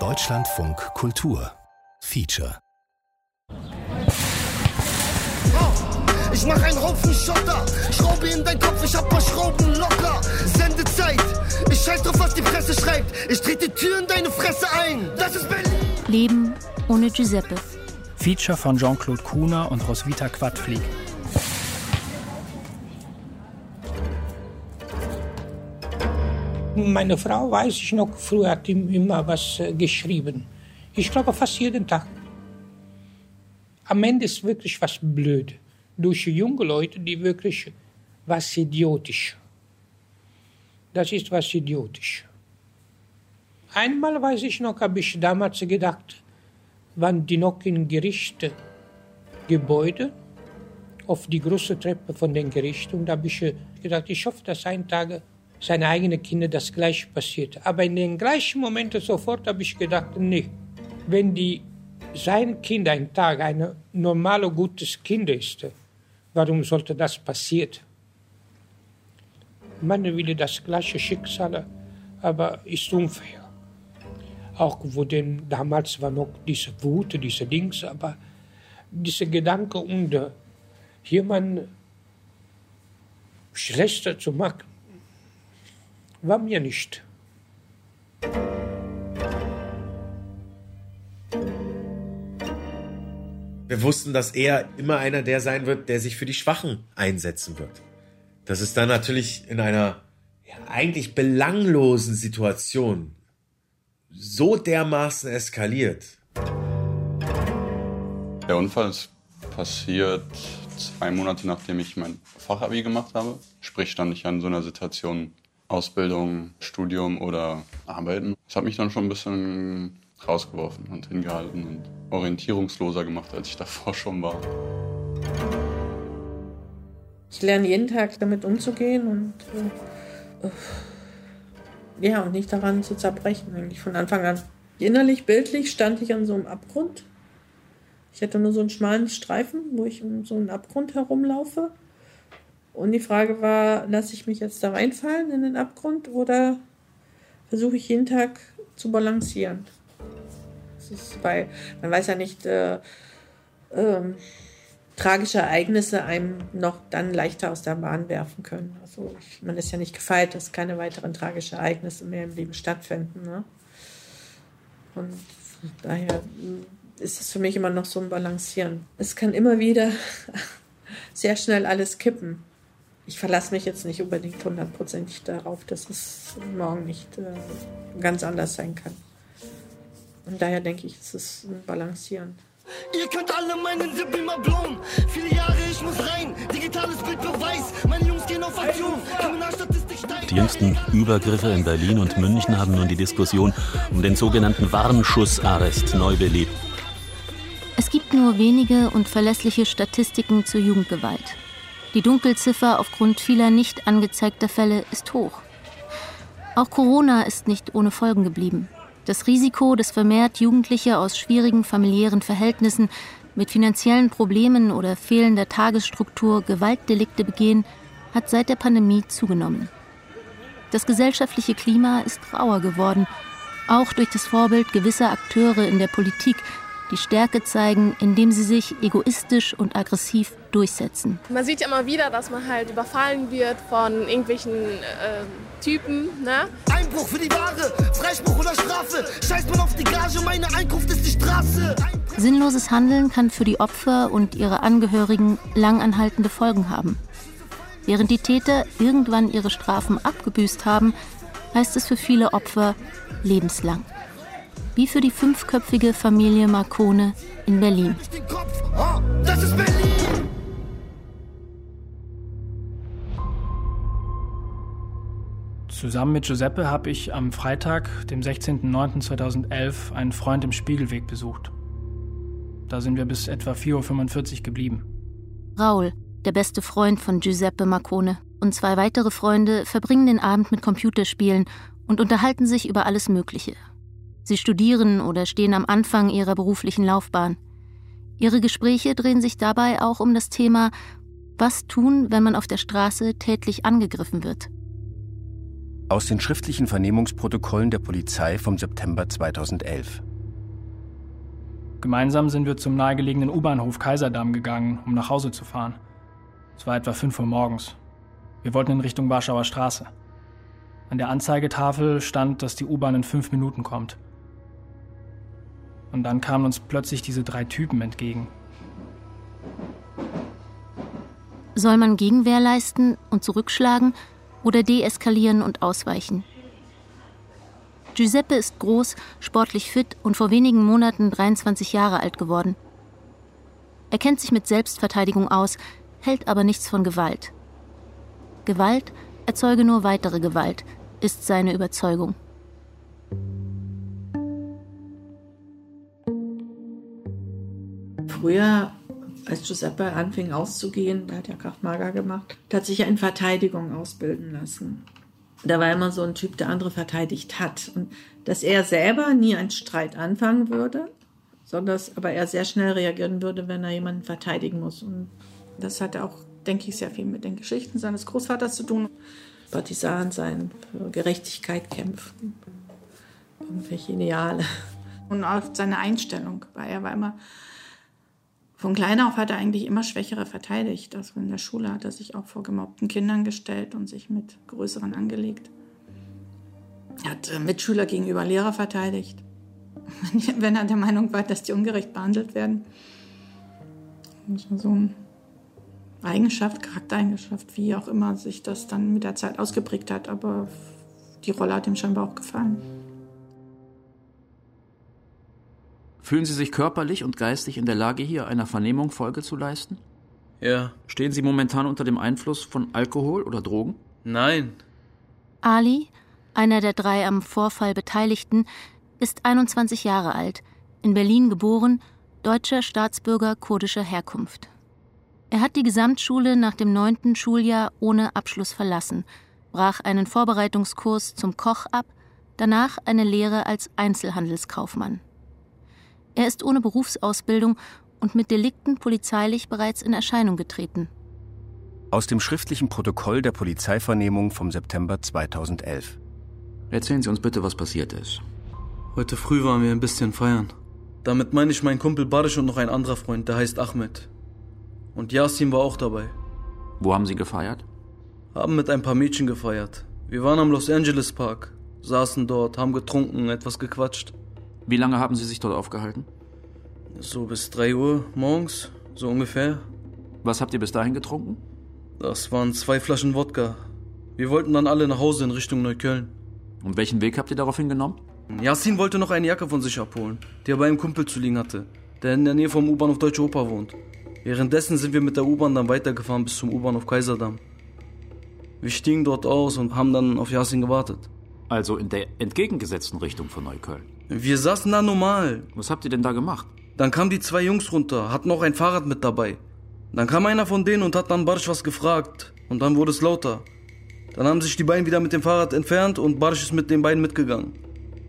Deutschlandfunk Kultur Feature Ich mach einen Haufen Schotter, Schraube in dein Kopf, ich hab paar Schrauben locker. Sendezeit, ich scheiß drauf, was die Presse schreibt. Ich trete die Tür in deine Fresse ein. Das ist Berlin. Leben ohne Giuseppe. Feature von Jean-Claude Kuhner und Roswitha Quadflieg. Meine Frau, weiß ich noch, früher hat immer was äh, geschrieben. Ich glaube fast jeden Tag. Am Ende ist wirklich was blöd. Durch junge Leute, die wirklich was idiotisch. Das ist was idiotisch. Einmal weiß ich noch, habe ich damals gedacht, waren die noch in Gerichtsgebäude auf die große Treppe von den Gerichten und da habe ich gedacht, ich hoffe, dass ein Tag seine eigenen Kinder das gleiche passiert. Aber in den gleichen Momenten sofort habe ich gedacht, nee, wenn die sein Kind ein Tag ein normales, gutes Kind ist, warum sollte das passieren? Man will das gleiche Schicksal, aber ist unfair. Auch wo denn damals war noch diese Wut, diese Dings, aber diese Gedanke und uh, jemand schlechter zu machen, war mir nicht. Wir wussten, dass er immer einer der sein wird, der sich für die Schwachen einsetzen wird. Das ist dann natürlich in einer ja, eigentlich belanglosen Situation so dermaßen eskaliert. Der Unfall ist passiert zwei Monate nachdem ich mein Fachabi gemacht habe. Sprich stand ich an so einer Situation Ausbildung, Studium oder Arbeiten. Das hat mich dann schon ein bisschen rausgeworfen und hingehalten und orientierungsloser gemacht, als ich davor schon war. Ich lerne jeden Tag damit umzugehen und äh, ja, und nicht daran zu zerbrechen, eigentlich von Anfang an. Innerlich, bildlich stand ich an so einem Abgrund. Ich hatte nur so einen schmalen Streifen, wo ich um so einen Abgrund herumlaufe. Und die Frage war, lasse ich mich jetzt da reinfallen in den Abgrund oder versuche ich jeden Tag zu balancieren? Das ist, weil man weiß ja nicht, äh, äh, tragische Ereignisse einem noch dann leichter aus der Bahn werfen können. Also man ist ja nicht gefeit, dass keine weiteren tragischen Ereignisse mehr im Leben stattfinden. Ne? Und daher ist es für mich immer noch so ein Balancieren. Es kann immer wieder sehr schnell alles kippen ich verlasse mich jetzt nicht unbedingt hundertprozentig darauf, dass es morgen nicht äh, ganz anders sein kann. Und daher denke ich, es ist ein Balancieren. Ihr könnt alle meinen Sipp immer blown. Viele Jahre, ich muss rein. Digitales Bildbeweis. Meine Jungs gehen auf Aktion. Kriminalstatistik steigt. Die jüngsten Übergriffe in Berlin und München haben nun die Diskussion um den sogenannten Warnschussarrest neu belebt. Es gibt nur wenige und verlässliche Statistiken zur Jugendgewalt. Die Dunkelziffer aufgrund vieler nicht angezeigter Fälle ist hoch. Auch Corona ist nicht ohne Folgen geblieben. Das Risiko, dass vermehrt Jugendliche aus schwierigen familiären Verhältnissen mit finanziellen Problemen oder fehlender Tagesstruktur Gewaltdelikte begehen, hat seit der Pandemie zugenommen. Das gesellschaftliche Klima ist rauer geworden, auch durch das Vorbild gewisser Akteure in der Politik, die Stärke zeigen, indem sie sich egoistisch und aggressiv durchsetzen. Man sieht ja immer wieder, dass man halt überfallen wird von irgendwelchen äh, Typen. Ne? Einbruch für die Ware, Freispruch oder Strafe. Scheiß man auf die Gage, meine Einkunft ist die Straße. Sinnloses Handeln kann für die Opfer und ihre Angehörigen langanhaltende Folgen haben. Während die Täter irgendwann ihre Strafen abgebüßt haben, heißt es für viele Opfer lebenslang wie für die fünfköpfige Familie Marcone in Berlin. Das ist Berlin! Zusammen mit Giuseppe habe ich am Freitag, dem 16.09.2011, einen Freund im Spiegelweg besucht. Da sind wir bis etwa 4.45 Uhr geblieben. Raul, der beste Freund von Giuseppe Marcone, und zwei weitere Freunde verbringen den Abend mit Computerspielen und unterhalten sich über alles Mögliche, Sie studieren oder stehen am Anfang ihrer beruflichen Laufbahn. Ihre Gespräche drehen sich dabei auch um das Thema, was tun, wenn man auf der Straße tätlich angegriffen wird. Aus den schriftlichen Vernehmungsprotokollen der Polizei vom September 2011. Gemeinsam sind wir zum nahegelegenen U-Bahnhof Kaiserdamm gegangen, um nach Hause zu fahren. Es war etwa 5 Uhr morgens. Wir wollten in Richtung Warschauer Straße. An der Anzeigetafel stand, dass die U-Bahn in fünf Minuten kommt. Und dann kamen uns plötzlich diese drei Typen entgegen. Soll man Gegenwehr leisten und zurückschlagen oder deeskalieren und ausweichen? Giuseppe ist groß, sportlich fit und vor wenigen Monaten 23 Jahre alt geworden. Er kennt sich mit Selbstverteidigung aus, hält aber nichts von Gewalt. Gewalt erzeuge nur weitere Gewalt, ist seine Überzeugung. Früher, als Giuseppe anfing auszugehen, da hat er Kraftmager gemacht, hat sich ja in Verteidigung ausbilden lassen. Da war immer so ein Typ, der andere verteidigt hat. Und dass er selber nie einen Streit anfangen würde, sondern dass aber er sehr schnell reagieren würde, wenn er jemanden verteidigen muss. Und das hat auch, denke ich, sehr viel mit den Geschichten seines Großvaters zu tun. Partisan sein, für Gerechtigkeit kämpfen, irgendwelche Ideale. Und auch seine Einstellung, weil er war immer, von klein auf hat er eigentlich immer Schwächere verteidigt. Also in der Schule hat er sich auch vor gemobbten Kindern gestellt und sich mit Größeren angelegt. Er hat äh, Mitschüler gegenüber Lehrer verteidigt, wenn er der Meinung war, dass die ungerecht behandelt werden. Das war so eine Eigenschaft, Charaktereigenschaft, wie auch immer sich das dann mit der Zeit ausgeprägt hat. Aber die Rolle hat ihm scheinbar auch gefallen. Fühlen Sie sich körperlich und geistig in der Lage, hier einer Vernehmung Folge zu leisten? Ja. Stehen Sie momentan unter dem Einfluss von Alkohol oder Drogen? Nein. Ali, einer der drei am Vorfall Beteiligten, ist 21 Jahre alt, in Berlin geboren, deutscher Staatsbürger kurdischer Herkunft. Er hat die Gesamtschule nach dem neunten Schuljahr ohne Abschluss verlassen, brach einen Vorbereitungskurs zum Koch ab, danach eine Lehre als Einzelhandelskaufmann. Er ist ohne Berufsausbildung und mit Delikten polizeilich bereits in Erscheinung getreten. Aus dem schriftlichen Protokoll der Polizeivernehmung vom September 2011. Erzählen Sie uns bitte, was passiert ist. Heute früh waren wir ein bisschen feiern. Damit meine ich meinen Kumpel Barisch und noch ein anderer Freund, der heißt Ahmed. Und Yasin war auch dabei. Wo haben Sie gefeiert? Haben mit ein paar Mädchen gefeiert. Wir waren am Los Angeles Park, saßen dort, haben getrunken, etwas gequatscht. Wie lange haben Sie sich dort aufgehalten? So bis 3 Uhr morgens, so ungefähr. Was habt ihr bis dahin getrunken? Das waren zwei Flaschen Wodka. Wir wollten dann alle nach Hause in Richtung Neukölln. Und welchen Weg habt ihr daraufhin genommen? Yasin wollte noch eine Jacke von sich abholen, die er bei einem Kumpel zu liegen hatte, der in der Nähe vom U-Bahnhof Deutsche Oper wohnt. Währenddessen sind wir mit der U-Bahn dann weitergefahren bis zum U-Bahnhof Kaiserdamm. Wir stiegen dort aus und haben dann auf Yasin gewartet. Also in der entgegengesetzten Richtung von Neukölln. Wir saßen da normal. Was habt ihr denn da gemacht? Dann kamen die zwei Jungs runter, hatten auch ein Fahrrad mit dabei. Dann kam einer von denen und hat dann Barsch was gefragt. Und dann wurde es lauter. Dann haben sich die beiden wieder mit dem Fahrrad entfernt und Barsch ist mit den beiden mitgegangen.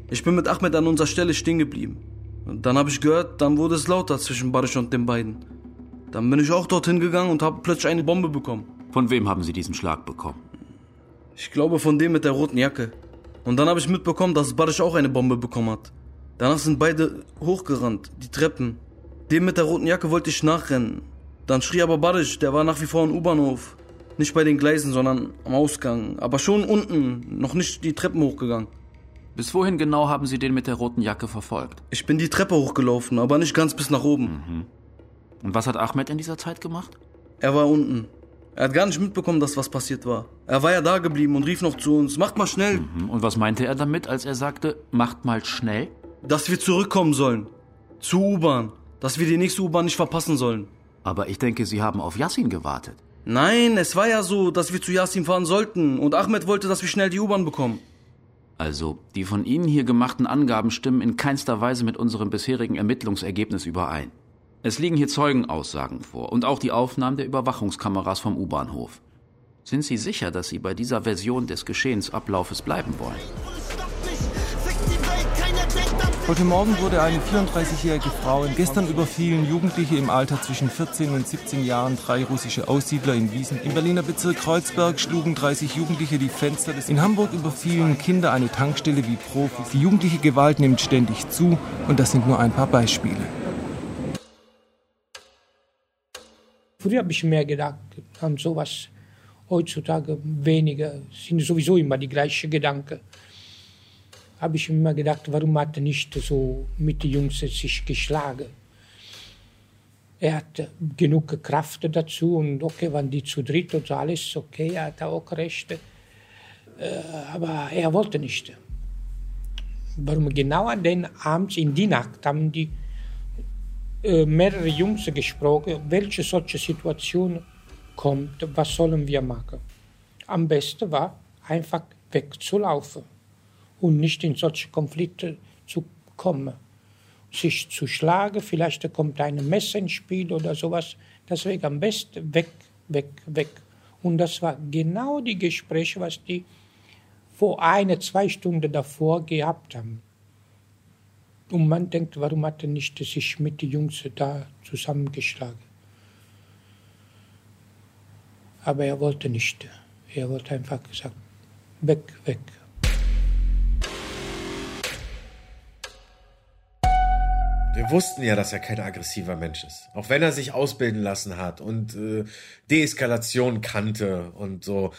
Ich bin mit Ahmed an unserer Stelle stehen geblieben. Und dann habe ich gehört, dann wurde es lauter zwischen Barsch und den beiden. Dann bin ich auch dorthin gegangen und habe plötzlich eine Bombe bekommen. Von wem haben Sie diesen Schlag bekommen? Ich glaube von dem mit der roten Jacke. Und dann habe ich mitbekommen, dass Barisch auch eine Bombe bekommen hat. Danach sind beide hochgerannt, die Treppen. Dem mit der roten Jacke wollte ich nachrennen. Dann schrie aber Barisch, der war nach wie vor im U-Bahnhof. Nicht bei den Gleisen, sondern am Ausgang. Aber schon unten, noch nicht die Treppen hochgegangen. Bis wohin genau haben Sie den mit der roten Jacke verfolgt? Ich bin die Treppe hochgelaufen, aber nicht ganz bis nach oben. Mhm. Und was hat Ahmed in dieser Zeit gemacht? Er war unten. Er hat gar nicht mitbekommen, dass was passiert war. Er war ja da geblieben und rief noch zu uns, macht mal schnell. Mhm. Und was meinte er damit, als er sagte, macht mal schnell? Dass wir zurückkommen sollen. Zur U-Bahn. Dass wir die nächste U-Bahn nicht verpassen sollen. Aber ich denke, Sie haben auf Yassin gewartet. Nein, es war ja so, dass wir zu Yassin fahren sollten. Und Ahmed wollte, dass wir schnell die U-Bahn bekommen. Also, die von Ihnen hier gemachten Angaben stimmen in keinster Weise mit unserem bisherigen Ermittlungsergebnis überein. Es liegen hier Zeugenaussagen vor und auch die Aufnahmen der Überwachungskameras vom U-Bahnhof. Sind Sie sicher, dass Sie bei dieser Version des Geschehensablaufes bleiben wollen? Heute Morgen wurde eine 34-jährige Frau gestern überfielen Jugendliche im Alter zwischen 14 und 17 Jahren drei russische Aussiedler in Wiesen. Im Berliner Bezirk Kreuzberg schlugen 30 Jugendliche die Fenster des. In Hamburg überfielen Kinder eine Tankstelle wie Profis. Die jugendliche Gewalt nimmt ständig zu und das sind nur ein paar Beispiele. Früher habe ich mehr gedacht an sowas. Heutzutage weniger. Sind sowieso immer die gleichen Gedanken habe ich immer gedacht, warum hat er nicht so mit den Jungs sich geschlagen? Er hat genug Kraft dazu und okay, wenn die zu dritt und so alles okay, er hat auch Rechte. Äh, aber er wollte nicht. Warum genau an den Abend, in die Nacht, haben die mehrere Jungs gesprochen, welche solche Situation kommt, was sollen wir machen. Am besten war einfach wegzulaufen und nicht in solche Konflikte zu kommen. Sich zu schlagen, vielleicht kommt ein Messer ins Spiel oder sowas. Deswegen am besten weg, weg, weg. Und das war genau die Gespräche, was die vor eine, zwei Stunden davor gehabt haben. Und man denkt, warum hat er nicht sich mit den Jungs da zusammengeschlagen? Aber er wollte nicht. Er wollte einfach gesagt, weg, weg. Wir wussten ja, dass er kein aggressiver Mensch ist. Auch wenn er sich ausbilden lassen hat und äh, Deeskalation kannte und so.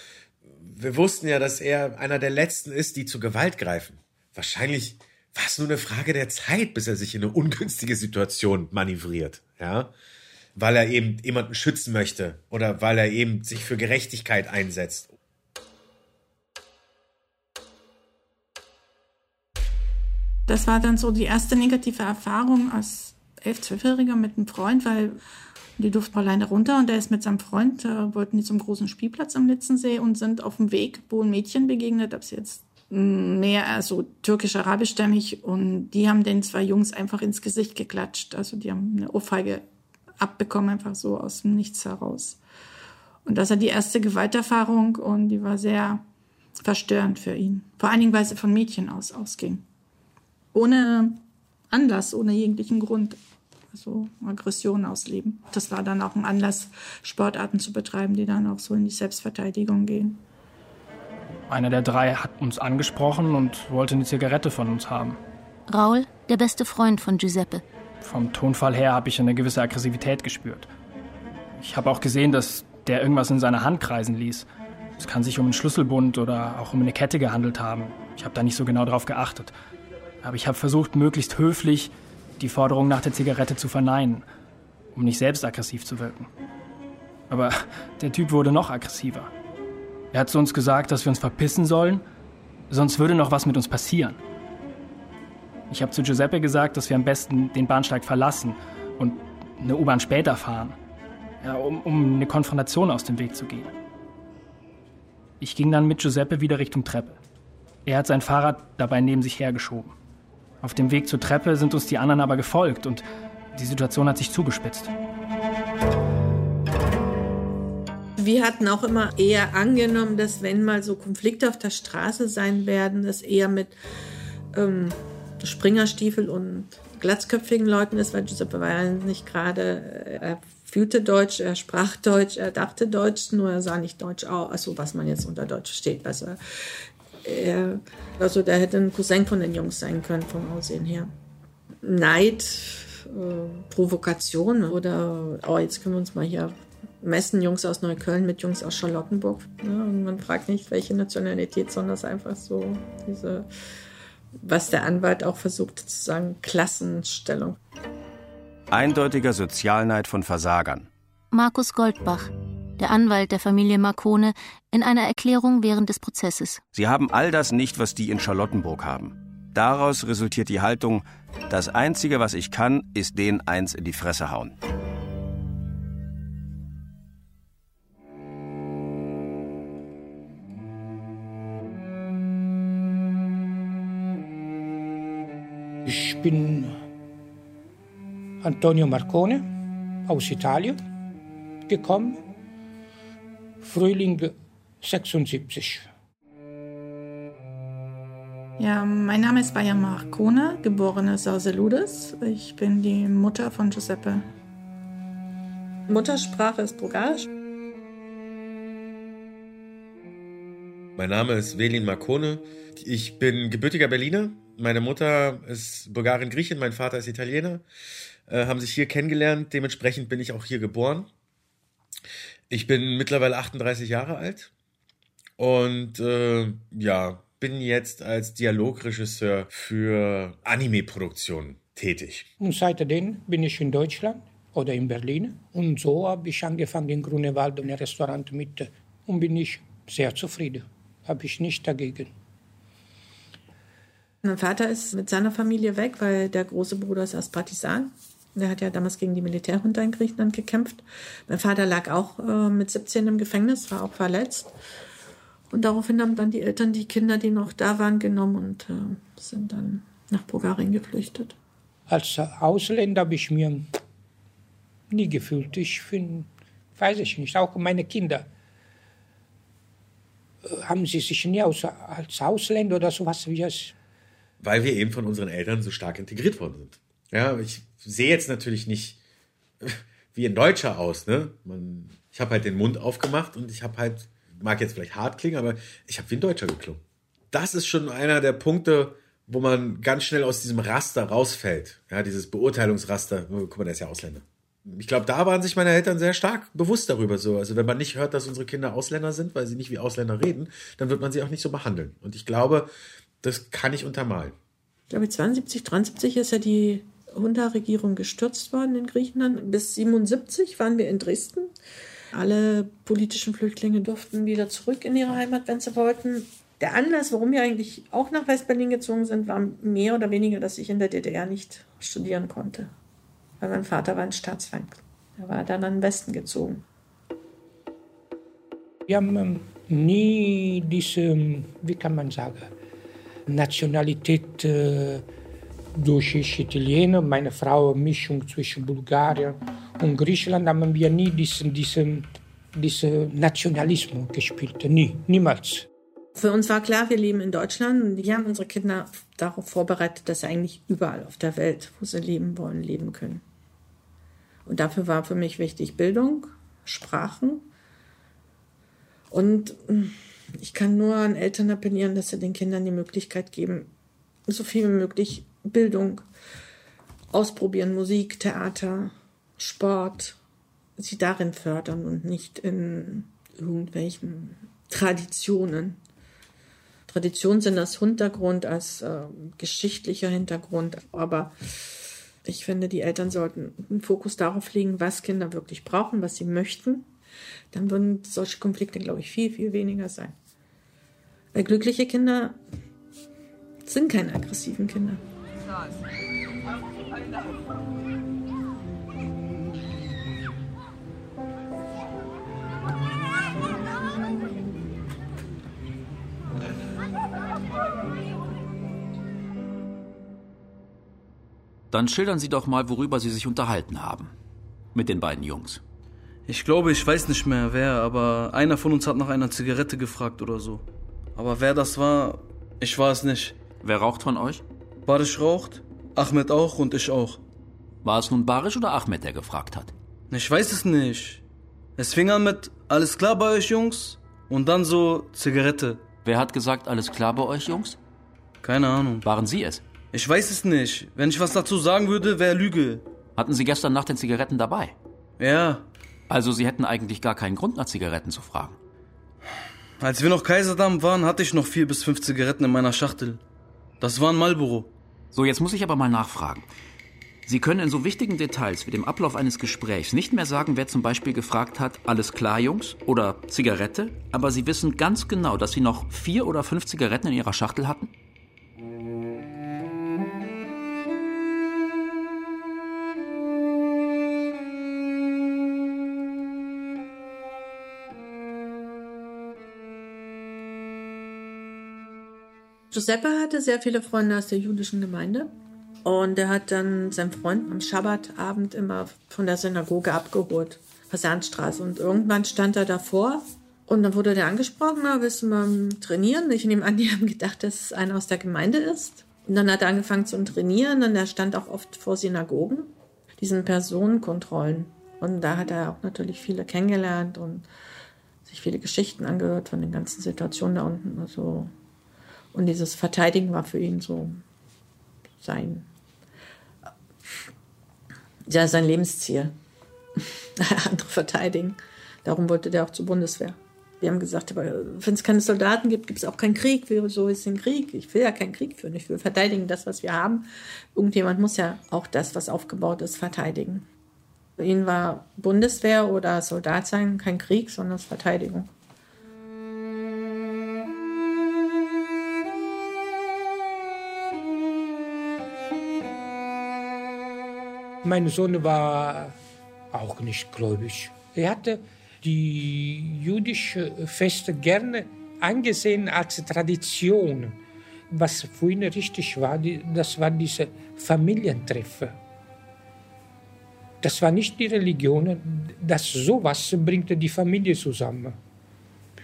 Wir wussten ja, dass er einer der Letzten ist, die zur Gewalt greifen. Wahrscheinlich war es nur eine Frage der Zeit, bis er sich in eine ungünstige Situation manövriert. Ja, weil er eben jemanden schützen möchte oder weil er eben sich für Gerechtigkeit einsetzt Das war dann so die erste negative Erfahrung als elf, zwölfjähriger mit einem Freund, weil die durften alleine runter und er ist mit seinem Freund, äh, wollten die zum großen Spielplatz am Litzensee und sind auf dem Weg, wo ein Mädchen begegnet, ob sie jetzt mehr also türkisch-arabischstämmig und die haben den zwei Jungs einfach ins Gesicht geklatscht. Also die haben eine Ohrfeige abbekommen, einfach so aus dem Nichts heraus. Und das war die erste Gewalterfahrung und die war sehr verstörend für ihn. Vor allen Dingen, weil sie von Mädchen aus ausging ohne Anlass, ohne jeglichen Grund. Also Aggression ausleben. Das war dann auch ein Anlass, Sportarten zu betreiben, die dann auch so in die Selbstverteidigung gehen. Einer der drei hat uns angesprochen und wollte eine Zigarette von uns haben. Raul, der beste Freund von Giuseppe. Vom Tonfall her habe ich eine gewisse Aggressivität gespürt. Ich habe auch gesehen, dass der irgendwas in seiner Hand kreisen ließ. Es kann sich um einen Schlüsselbund oder auch um eine Kette gehandelt haben. Ich habe da nicht so genau drauf geachtet. Aber ich habe versucht, möglichst höflich die Forderung nach der Zigarette zu verneinen, um nicht selbst aggressiv zu wirken. Aber der Typ wurde noch aggressiver. Er hat zu uns gesagt, dass wir uns verpissen sollen, sonst würde noch was mit uns passieren. Ich habe zu Giuseppe gesagt, dass wir am besten den Bahnsteig verlassen und eine U-Bahn später fahren, ja, um, um eine Konfrontation aus dem Weg zu gehen. Ich ging dann mit Giuseppe wieder Richtung Treppe. Er hat sein Fahrrad dabei neben sich hergeschoben. Auf dem Weg zur Treppe sind uns die anderen aber gefolgt und die Situation hat sich zugespitzt. Wir hatten auch immer eher angenommen, dass wenn mal so Konflikte auf der Straße sein werden, dass eher mit ähm, Springerstiefel und glatzköpfigen Leuten ist, weil Giuseppe war ja nicht gerade, äh, er fühlte Deutsch, er sprach Deutsch, er dachte Deutsch, nur er sah nicht Deutsch aus, also was man jetzt unter Deutsch versteht. Also er, also der hätte ein Cousin von den Jungs sein können vom Aussehen her. Neid, äh, Provokation oder, oh, jetzt können wir uns mal hier messen, Jungs aus Neukölln mit Jungs aus Charlottenburg. Ja, und man fragt nicht, welche Nationalität, sondern es ist einfach so diese, was der Anwalt auch versucht zu sagen, Klassenstellung. Eindeutiger Sozialneid von Versagern. Markus Goldbach, der Anwalt der Familie Marcone, in einer Erklärung während des Prozesses. Sie haben all das nicht, was die in Charlottenburg haben. Daraus resultiert die Haltung, das Einzige, was ich kann, ist den eins in die Fresse hauen. Ich bin Antonio Marcone aus Italien gekommen Frühling 76. Ja, Ja, mein Name ist Bayer Marcone, geborene Sauseludes. Ich bin die Mutter von Giuseppe. Muttersprache ist Bulgarisch. Mein Name ist Velin Marcone. Ich bin gebürtiger Berliner. Meine Mutter ist Bulgarin Griechin, mein Vater ist Italiener. Äh, haben sich hier kennengelernt. Dementsprechend bin ich auch hier geboren. Ich bin mittlerweile 38 Jahre alt und äh, ja, bin jetzt als Dialogregisseur für Anime-Produktionen tätig. Und seitdem bin ich in Deutschland oder in Berlin. Und so habe ich angefangen in Grunewald ein Restaurant mit und bin ich sehr zufrieden. Habe ich nicht dagegen. Mein Vater ist mit seiner Familie weg, weil der große Bruder ist als Partisan. Der hat ja damals gegen die Militärjunta in Griechenland gekämpft. Mein Vater lag auch äh, mit 17 im Gefängnis, war auch verletzt. Und daraufhin haben dann die Eltern die Kinder, die noch da waren, genommen und äh, sind dann nach Bulgarien geflüchtet. Als Ausländer habe ich mir nie gefühlt. Ich finde, weiß ich nicht, auch meine Kinder äh, haben sie sich nie als, als Ausländer oder sowas wie es. Weil wir eben von unseren Eltern so stark integriert worden sind. Ja, ich sehe jetzt natürlich nicht wie ein Deutscher aus, ne? Man, ich habe halt den Mund aufgemacht und ich habe halt mag jetzt vielleicht hart klingen, aber ich habe wie ein Deutscher geklungen. Das ist schon einer der Punkte, wo man ganz schnell aus diesem Raster rausfällt. Ja, dieses Beurteilungsraster. Oh, guck mal, der ist ja Ausländer. Ich glaube, da waren sich meine Eltern sehr stark bewusst darüber so. Also wenn man nicht hört, dass unsere Kinder Ausländer sind, weil sie nicht wie Ausländer reden, dann wird man sie auch nicht so behandeln. Und ich glaube, das kann ich untermalen. Ich glaube, 72, 73 ist ja die Junta-Regierung gestürzt worden in Griechenland. Bis 77 waren wir in Dresden. Alle politischen Flüchtlinge durften wieder zurück in ihre Heimat, wenn sie wollten. Der Anlass, warum wir eigentlich auch nach Westberlin gezogen sind, war mehr oder weniger, dass ich in der DDR nicht studieren konnte. Weil mein Vater war ein Staatsfeind. Er war dann an den Westen gezogen. Wir haben ähm, nie diese, wie kann man sagen, Nationalität äh, durch Italiener, meine Frau Mischung zwischen Bulgarien und Griechenland haben wir nie diesen, diesen, diesen Nationalismus gespielt. Nie, niemals. Für uns war klar, wir leben in Deutschland und wir haben unsere Kinder darauf vorbereitet, dass sie eigentlich überall auf der Welt, wo sie leben wollen, leben können. Und dafür war für mich wichtig Bildung, Sprachen. Und ich kann nur an Eltern appellieren, dass sie den Kindern die Möglichkeit geben, so viel wie möglich Bildung ausprobieren, Musik, Theater, Sport, sie darin fördern und nicht in irgendwelchen Traditionen. Traditionen sind als Hintergrund, als äh, geschichtlicher Hintergrund, aber ich finde, die Eltern sollten einen Fokus darauf legen, was Kinder wirklich brauchen, was sie möchten. Dann würden solche Konflikte, glaube ich, viel, viel weniger sein. Weil glückliche Kinder sind keine aggressiven Kinder. Dann schildern Sie doch mal, worüber Sie sich unterhalten haben. Mit den beiden Jungs. Ich glaube, ich weiß nicht mehr wer, aber einer von uns hat nach einer Zigarette gefragt oder so. Aber wer das war, ich war es nicht. Wer raucht von euch? Barisch raucht, Ahmed auch und ich auch. War es nun Barisch oder Ahmed, der gefragt hat? Ich weiß es nicht. Es fing an mit Alles klar bei euch, Jungs? Und dann so Zigarette. Wer hat gesagt, alles klar bei euch, Jungs? Keine Ahnung. Waren Sie es? Ich weiß es nicht. Wenn ich was dazu sagen würde, wäre Lüge. Hatten Sie gestern Nacht den Zigaretten dabei? Ja. Also Sie hätten eigentlich gar keinen Grund, nach Zigaretten zu fragen. Als wir noch Kaiserdamm waren, hatte ich noch vier bis fünf Zigaretten in meiner Schachtel. Das war ein Marlboro. So, jetzt muss ich aber mal nachfragen. Sie können in so wichtigen Details wie dem Ablauf eines Gesprächs nicht mehr sagen, wer zum Beispiel gefragt hat, alles klar, Jungs, oder Zigarette, aber Sie wissen ganz genau, dass Sie noch vier oder fünf Zigaretten in Ihrer Schachtel hatten? Giuseppe hatte sehr viele Freunde aus der jüdischen Gemeinde. Und er hat dann seinen Freund am Schabbatabend immer von der Synagoge abgeholt, Fasanstraße. Und irgendwann stand er davor Und dann wurde der angesprochen, na, willst du mal trainieren? Ich nehme an, die haben gedacht, dass es einer aus der Gemeinde ist. Und dann hat er angefangen zu trainieren und er stand auch oft vor Synagogen, diesen Personenkontrollen. Und da hat er auch natürlich viele kennengelernt und sich viele Geschichten angehört von den ganzen Situationen da unten. Also, und dieses Verteidigen war für ihn so sein, ja, sein Lebensziel. Andere verteidigen. Darum wollte der auch zur Bundeswehr. Wir haben gesagt, wenn es keine Soldaten gibt, gibt es auch keinen Krieg. Wieso ist ein Krieg? Ich will ja keinen Krieg führen. Ich will verteidigen das, was wir haben. Irgendjemand muss ja auch das, was aufgebaut ist, verteidigen. Für ihn war Bundeswehr oder Soldat sein kein Krieg, sondern Verteidigung. Mein Sohn war auch nicht gläubig. Er hatte die jüdische Feste gerne angesehen als Tradition. Was für ihn richtig war, das waren diese Familientreffen. Das war nicht die Religion, das sowas bringt die Familie zusammen.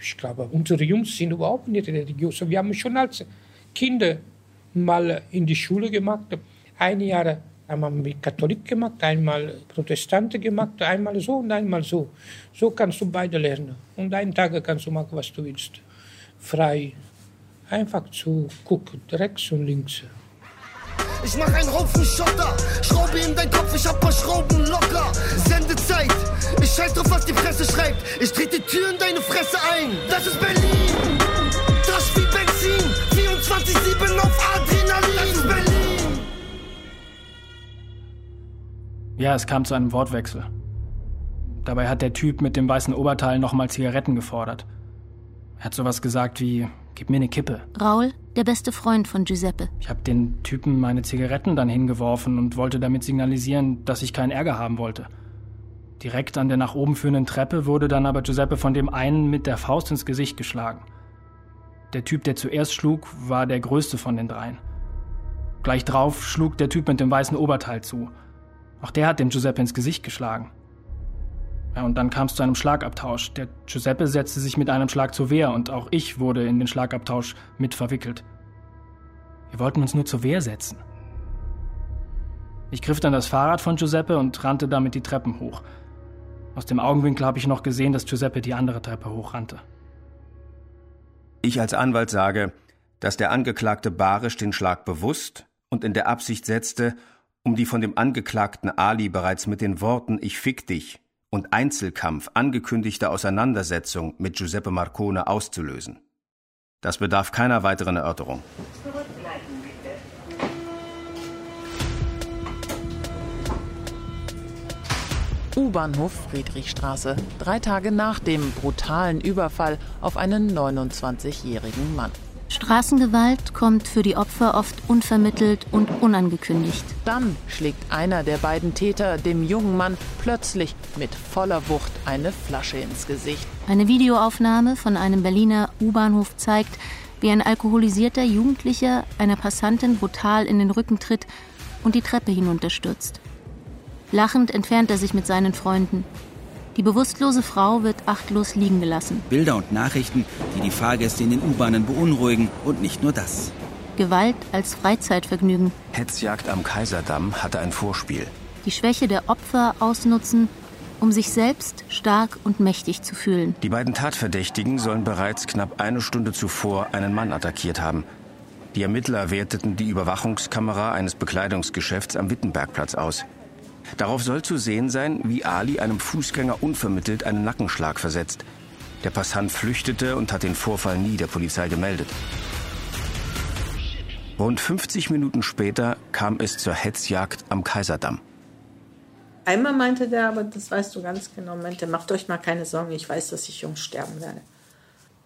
Ich glaube, unsere Jungs sind überhaupt nicht religiös. Wir haben schon als Kinder mal in die Schule gemacht, ein Jahr einmal mit Katholik gemacht, einmal Protestante gemacht, einmal so und einmal so. So kannst du beide lernen. Und einen Tag kannst du machen, was du willst. Frei. Einfach zu gucken, rechts und links. Ich mach einen Haufen Schotter, schraube in dein Kopf, ich hab paar Schrauben locker. Sende Zeit, ich scheiß drauf, was die Presse schreibt. Ich trete die Tür in deine Fresse ein. Das ist Berlin, das wie Benzin, 24-7 auf 1. Ja, es kam zu einem Wortwechsel. Dabei hat der Typ mit dem weißen Oberteil nochmal Zigaretten gefordert. Er hat sowas gesagt wie, gib mir eine Kippe. Raul, der beste Freund von Giuseppe. Ich habe den Typen meine Zigaretten dann hingeworfen und wollte damit signalisieren, dass ich keinen Ärger haben wollte. Direkt an der nach oben führenden Treppe wurde dann aber Giuseppe von dem einen mit der Faust ins Gesicht geschlagen. Der Typ, der zuerst schlug, war der größte von den dreien. Gleich drauf schlug der Typ mit dem weißen Oberteil zu. Auch der hat dem Giuseppe ins Gesicht geschlagen. Ja, und dann kam es zu einem Schlagabtausch. Der Giuseppe setzte sich mit einem Schlag zur Wehr und auch ich wurde in den Schlagabtausch mit verwickelt. Wir wollten uns nur zur Wehr setzen. Ich griff dann das Fahrrad von Giuseppe und rannte damit die Treppen hoch. Aus dem Augenwinkel habe ich noch gesehen, dass Giuseppe die andere Treppe hochrannte. Ich als Anwalt sage, dass der Angeklagte Barisch den Schlag bewusst und in der Absicht setzte, um die von dem Angeklagten Ali bereits mit den Worten Ich fick dich und Einzelkampf angekündigte Auseinandersetzung mit Giuseppe Marcone auszulösen. Das bedarf keiner weiteren Erörterung. U-Bahnhof Friedrichstraße, drei Tage nach dem brutalen Überfall auf einen 29-jährigen Mann. Straßengewalt kommt für die Opfer oft unvermittelt und unangekündigt. Dann schlägt einer der beiden Täter dem jungen Mann plötzlich mit voller Wucht eine Flasche ins Gesicht. Eine Videoaufnahme von einem Berliner U-Bahnhof zeigt, wie ein alkoholisierter Jugendlicher einer Passantin brutal in den Rücken tritt und die Treppe hinunterstürzt. Lachend entfernt er sich mit seinen Freunden. Die bewusstlose Frau wird achtlos liegen gelassen. Bilder und Nachrichten, die die Fahrgäste in den U-Bahnen beunruhigen und nicht nur das. Gewalt als Freizeitvergnügen. Hetzjagd am Kaiserdamm hatte ein Vorspiel. Die Schwäche der Opfer ausnutzen, um sich selbst stark und mächtig zu fühlen. Die beiden Tatverdächtigen sollen bereits knapp eine Stunde zuvor einen Mann attackiert haben. Die Ermittler werteten die Überwachungskamera eines Bekleidungsgeschäfts am Wittenbergplatz aus. Darauf soll zu sehen sein, wie Ali einem Fußgänger unvermittelt einen Nackenschlag versetzt. Der Passant flüchtete und hat den Vorfall nie der Polizei gemeldet. Rund 50 Minuten später kam es zur Hetzjagd am Kaiserdamm. Einmal meinte der, aber das weißt du ganz genau, meinte, macht euch mal keine Sorgen, ich weiß, dass ich jung sterben werde.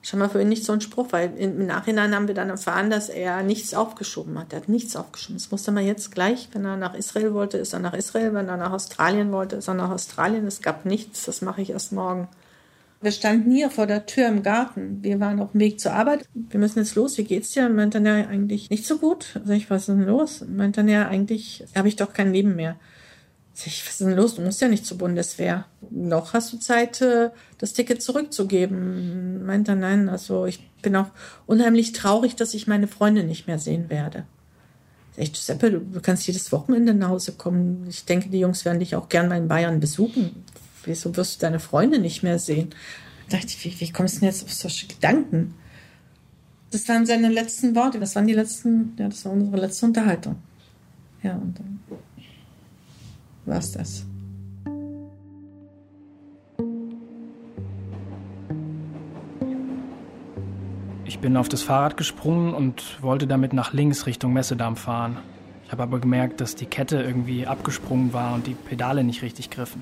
Schon mal für ihn nicht so ein Spruch, weil im Nachhinein haben wir dann erfahren, dass er nichts aufgeschoben hat. Er hat nichts aufgeschoben. Das musste man jetzt gleich, wenn er nach Israel wollte, ist er nach Israel. Wenn er nach Australien wollte, ist er nach Australien. Es gab nichts. Das mache ich erst morgen. Wir standen hier vor der Tür im Garten. Wir waren auf dem Weg zur Arbeit. Wir müssen jetzt los. Wie geht's dir? Meint dann ja eigentlich nicht so gut. Also ich, was ist denn los? Meint dann ja eigentlich, habe ich doch kein Leben mehr. Ich, was ist denn los? Du musst ja nicht zur Bundeswehr. Noch hast du Zeit, äh, das Ticket zurückzugeben. Meint er, nein, also ich bin auch unheimlich traurig, dass ich meine Freunde nicht mehr sehen werde. Echt, Giuseppe, du kannst jedes Wochenende nach Hause kommen. Ich denke, die Jungs werden dich auch gern mal in Bayern besuchen. Wieso wirst du deine Freunde nicht mehr sehen? Da dachte ich, wie, wie kommst du denn jetzt auf solche Gedanken? Das waren seine letzten Worte. Das waren die letzten, ja, das war unsere letzte Unterhaltung. Ja, und dann war es das. Ich bin auf das Fahrrad gesprungen und wollte damit nach links Richtung Messedamm fahren. Ich habe aber gemerkt, dass die Kette irgendwie abgesprungen war und die Pedale nicht richtig griffen.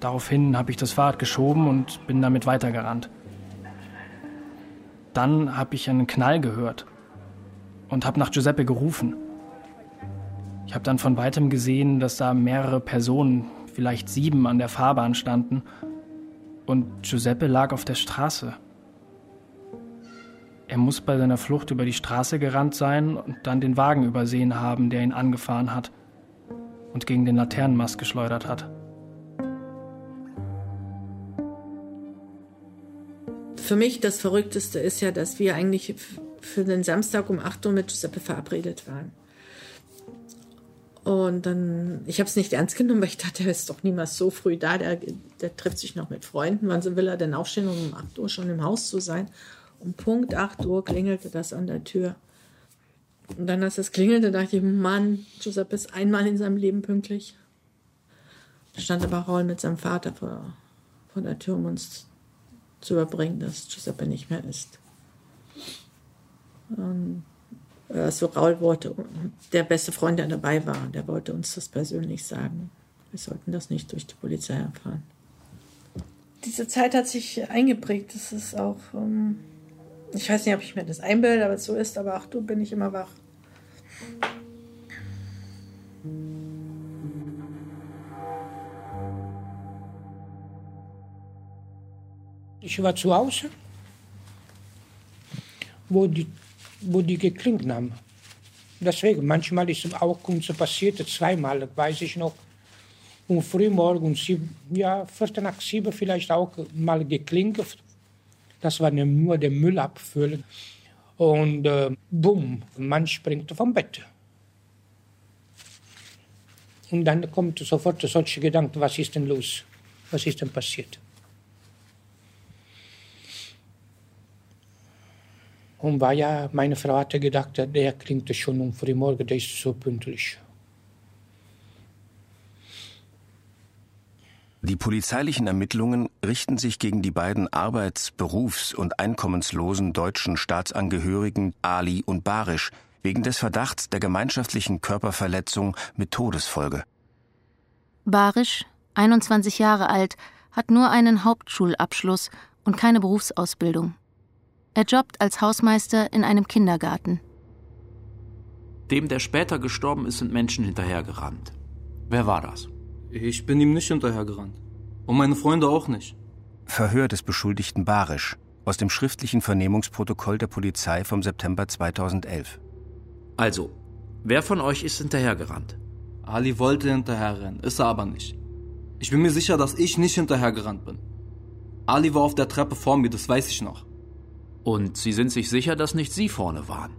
Daraufhin habe ich das Fahrrad geschoben und bin damit weitergerannt. Dann habe ich einen Knall gehört und habe nach Giuseppe gerufen. Ich habe dann von weitem gesehen, dass da mehrere Personen, vielleicht sieben, an der Fahrbahn standen und Giuseppe lag auf der Straße. Er muss bei seiner Flucht über die Straße gerannt sein und dann den Wagen übersehen haben, der ihn angefahren hat und gegen den Laternenmast geschleudert hat. Für mich das Verrückteste ist ja, dass wir eigentlich für den Samstag um 8 Uhr mit Giuseppe verabredet waren. Und dann, ich habe es nicht ernst genommen, weil ich dachte, er ist doch niemals so früh da. Der, der trifft sich noch mit Freunden. Wann will er denn aufstehen, um 8 Uhr schon im Haus zu sein? Um Punkt 8 Uhr klingelte das an der Tür. Und dann, als es klingelte, dachte ich, Mann, Giuseppe ist einmal in seinem Leben pünktlich. Da stand aber Raul mit seinem Vater vor, vor der Tür, um uns zu überbringen, dass Giuseppe nicht mehr ist. Und also Raul wollte, der beste Freund, der dabei war, der wollte uns das persönlich sagen. Wir sollten das nicht durch die Polizei erfahren. Diese Zeit hat sich eingeprägt. Das ist auch, ähm, ich weiß nicht, ob ich mir das einbilde, aber so ist, aber ach du bin ich immer wach. Ich war zu Hause, wo die, wo die geklingelt haben. Deswegen, manchmal ist es auch uns passiert, zweimal, weiß ich noch. Um frühmorgens, ja, viertel nach sieben vielleicht auch mal geklingelt. Das war nur der Müll abfüllen. Und äh, bumm, man springt vom Bett. Und dann kommt sofort solche Gedanken, was ist denn los? Was ist denn passiert? Und war ja, meine Frau hatte gedacht, der klingt schon um frühmorgen, der ist so pünktlich. Die polizeilichen Ermittlungen richten sich gegen die beiden arbeits-, berufs- und einkommenslosen deutschen Staatsangehörigen Ali und Barisch wegen des Verdachts der gemeinschaftlichen Körperverletzung mit Todesfolge. Barisch, 21 Jahre alt, hat nur einen Hauptschulabschluss und keine Berufsausbildung. Er jobbt als Hausmeister in einem Kindergarten. Dem, der später gestorben ist, sind Menschen hinterhergerannt. Wer war das? Ich bin ihm nicht hinterhergerannt. Und meine Freunde auch nicht. Verhör des Beschuldigten Barisch aus dem schriftlichen Vernehmungsprotokoll der Polizei vom September 2011. Also, wer von euch ist hinterhergerannt? Ali wollte hinterherrennen, ist er aber nicht. Ich bin mir sicher, dass ich nicht hinterhergerannt bin. Ali war auf der Treppe vor mir, das weiß ich noch. Und Sie sind sich sicher, dass nicht Sie vorne waren?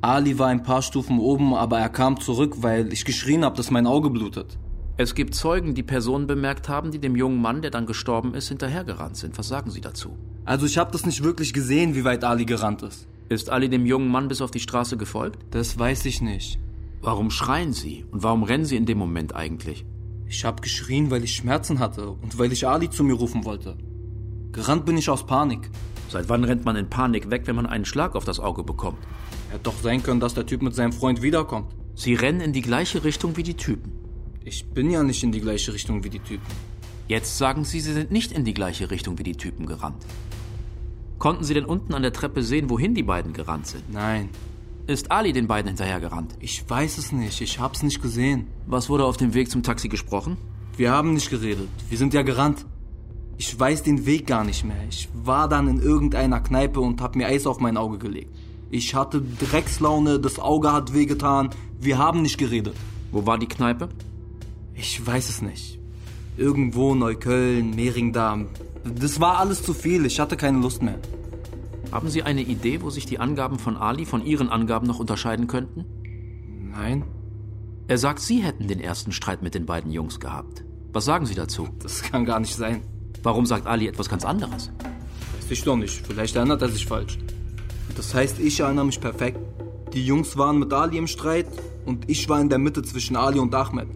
Ali war ein paar Stufen oben, aber er kam zurück, weil ich geschrien habe, dass mein Auge blutet. Es gibt Zeugen, die Personen bemerkt haben, die dem jungen Mann, der dann gestorben ist, hinterhergerannt sind. Was sagen Sie dazu? Also ich habe das nicht wirklich gesehen, wie weit Ali gerannt ist. Ist Ali dem jungen Mann bis auf die Straße gefolgt? Das weiß ich nicht. Warum schreien Sie? Und warum rennen Sie in dem Moment eigentlich? Ich habe geschrien, weil ich Schmerzen hatte und weil ich Ali zu mir rufen wollte. Gerannt bin ich aus Panik. Seit wann rennt man in Panik weg, wenn man einen Schlag auf das Auge bekommt? Hätte doch sein können, dass der Typ mit seinem Freund wiederkommt. Sie rennen in die gleiche Richtung wie die Typen. Ich bin ja nicht in die gleiche Richtung wie die Typen. Jetzt sagen Sie, Sie sind nicht in die gleiche Richtung wie die Typen gerannt. Konnten Sie denn unten an der Treppe sehen, wohin die beiden gerannt sind? Nein. Ist Ali den beiden hinterhergerannt? Ich weiß es nicht. Ich hab's nicht gesehen. Was wurde auf dem Weg zum Taxi gesprochen? Wir haben nicht geredet. Wir sind ja gerannt. Ich weiß den Weg gar nicht mehr. Ich war dann in irgendeiner Kneipe und hab mir Eis auf mein Auge gelegt. Ich hatte Dreckslaune, das Auge hat wehgetan. Wir haben nicht geredet. Wo war die Kneipe? Ich weiß es nicht. Irgendwo Neukölln, Mehringdamm. Das war alles zu viel. Ich hatte keine Lust mehr. Haben Sie eine Idee, wo sich die Angaben von Ali von Ihren Angaben noch unterscheiden könnten? Nein. Er sagt, Sie hätten den ersten Streit mit den beiden Jungs gehabt. Was sagen Sie dazu? Das kann gar nicht sein. Warum sagt Ali etwas ganz anderes? Weiß ich doch nicht. Vielleicht erinnert er sich falsch. Das heißt, ich erinnere mich perfekt. Die Jungs waren mit Ali im Streit und ich war in der Mitte zwischen Ali und Ahmed.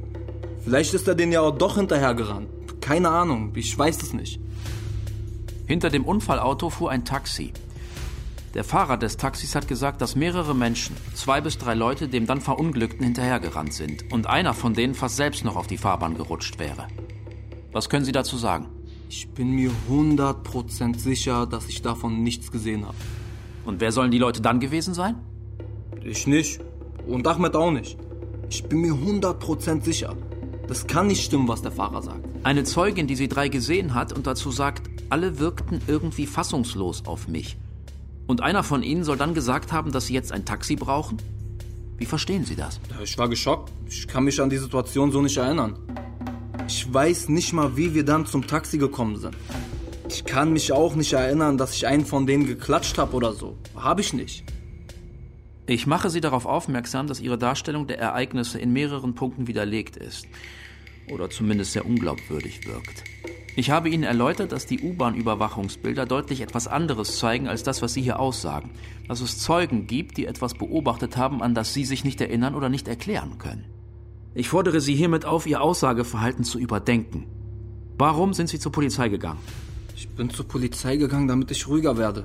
Vielleicht ist er den ja auch doch hinterhergerannt. Keine Ahnung, ich weiß es nicht. Hinter dem Unfallauto fuhr ein Taxi. Der Fahrer des Taxis hat gesagt, dass mehrere Menschen, zwei bis drei Leute, dem dann Verunglückten hinterhergerannt sind und einer von denen fast selbst noch auf die Fahrbahn gerutscht wäre. Was können Sie dazu sagen? Ich bin mir 100% sicher, dass ich davon nichts gesehen habe. Und wer sollen die Leute dann gewesen sein? Ich nicht. Und Ahmed auch nicht. Ich bin mir 100% sicher. Das kann nicht stimmen, was der Fahrer sagt. Eine Zeugin, die sie drei gesehen hat und dazu sagt, alle wirkten irgendwie fassungslos auf mich. Und einer von ihnen soll dann gesagt haben, dass sie jetzt ein Taxi brauchen? Wie verstehen Sie das? Ich war geschockt. Ich kann mich an die Situation so nicht erinnern. Ich weiß nicht mal, wie wir dann zum Taxi gekommen sind. Ich kann mich auch nicht erinnern, dass ich einen von denen geklatscht habe oder so. Habe ich nicht. Ich mache Sie darauf aufmerksam, dass Ihre Darstellung der Ereignisse in mehreren Punkten widerlegt ist. Oder zumindest sehr unglaubwürdig wirkt. Ich habe Ihnen erläutert, dass die U-Bahn-Überwachungsbilder deutlich etwas anderes zeigen als das, was Sie hier aussagen. Dass es Zeugen gibt, die etwas beobachtet haben, an das Sie sich nicht erinnern oder nicht erklären können. Ich fordere Sie hiermit auf, Ihr Aussageverhalten zu überdenken. Warum sind Sie zur Polizei gegangen? Ich bin zur Polizei gegangen, damit ich ruhiger werde.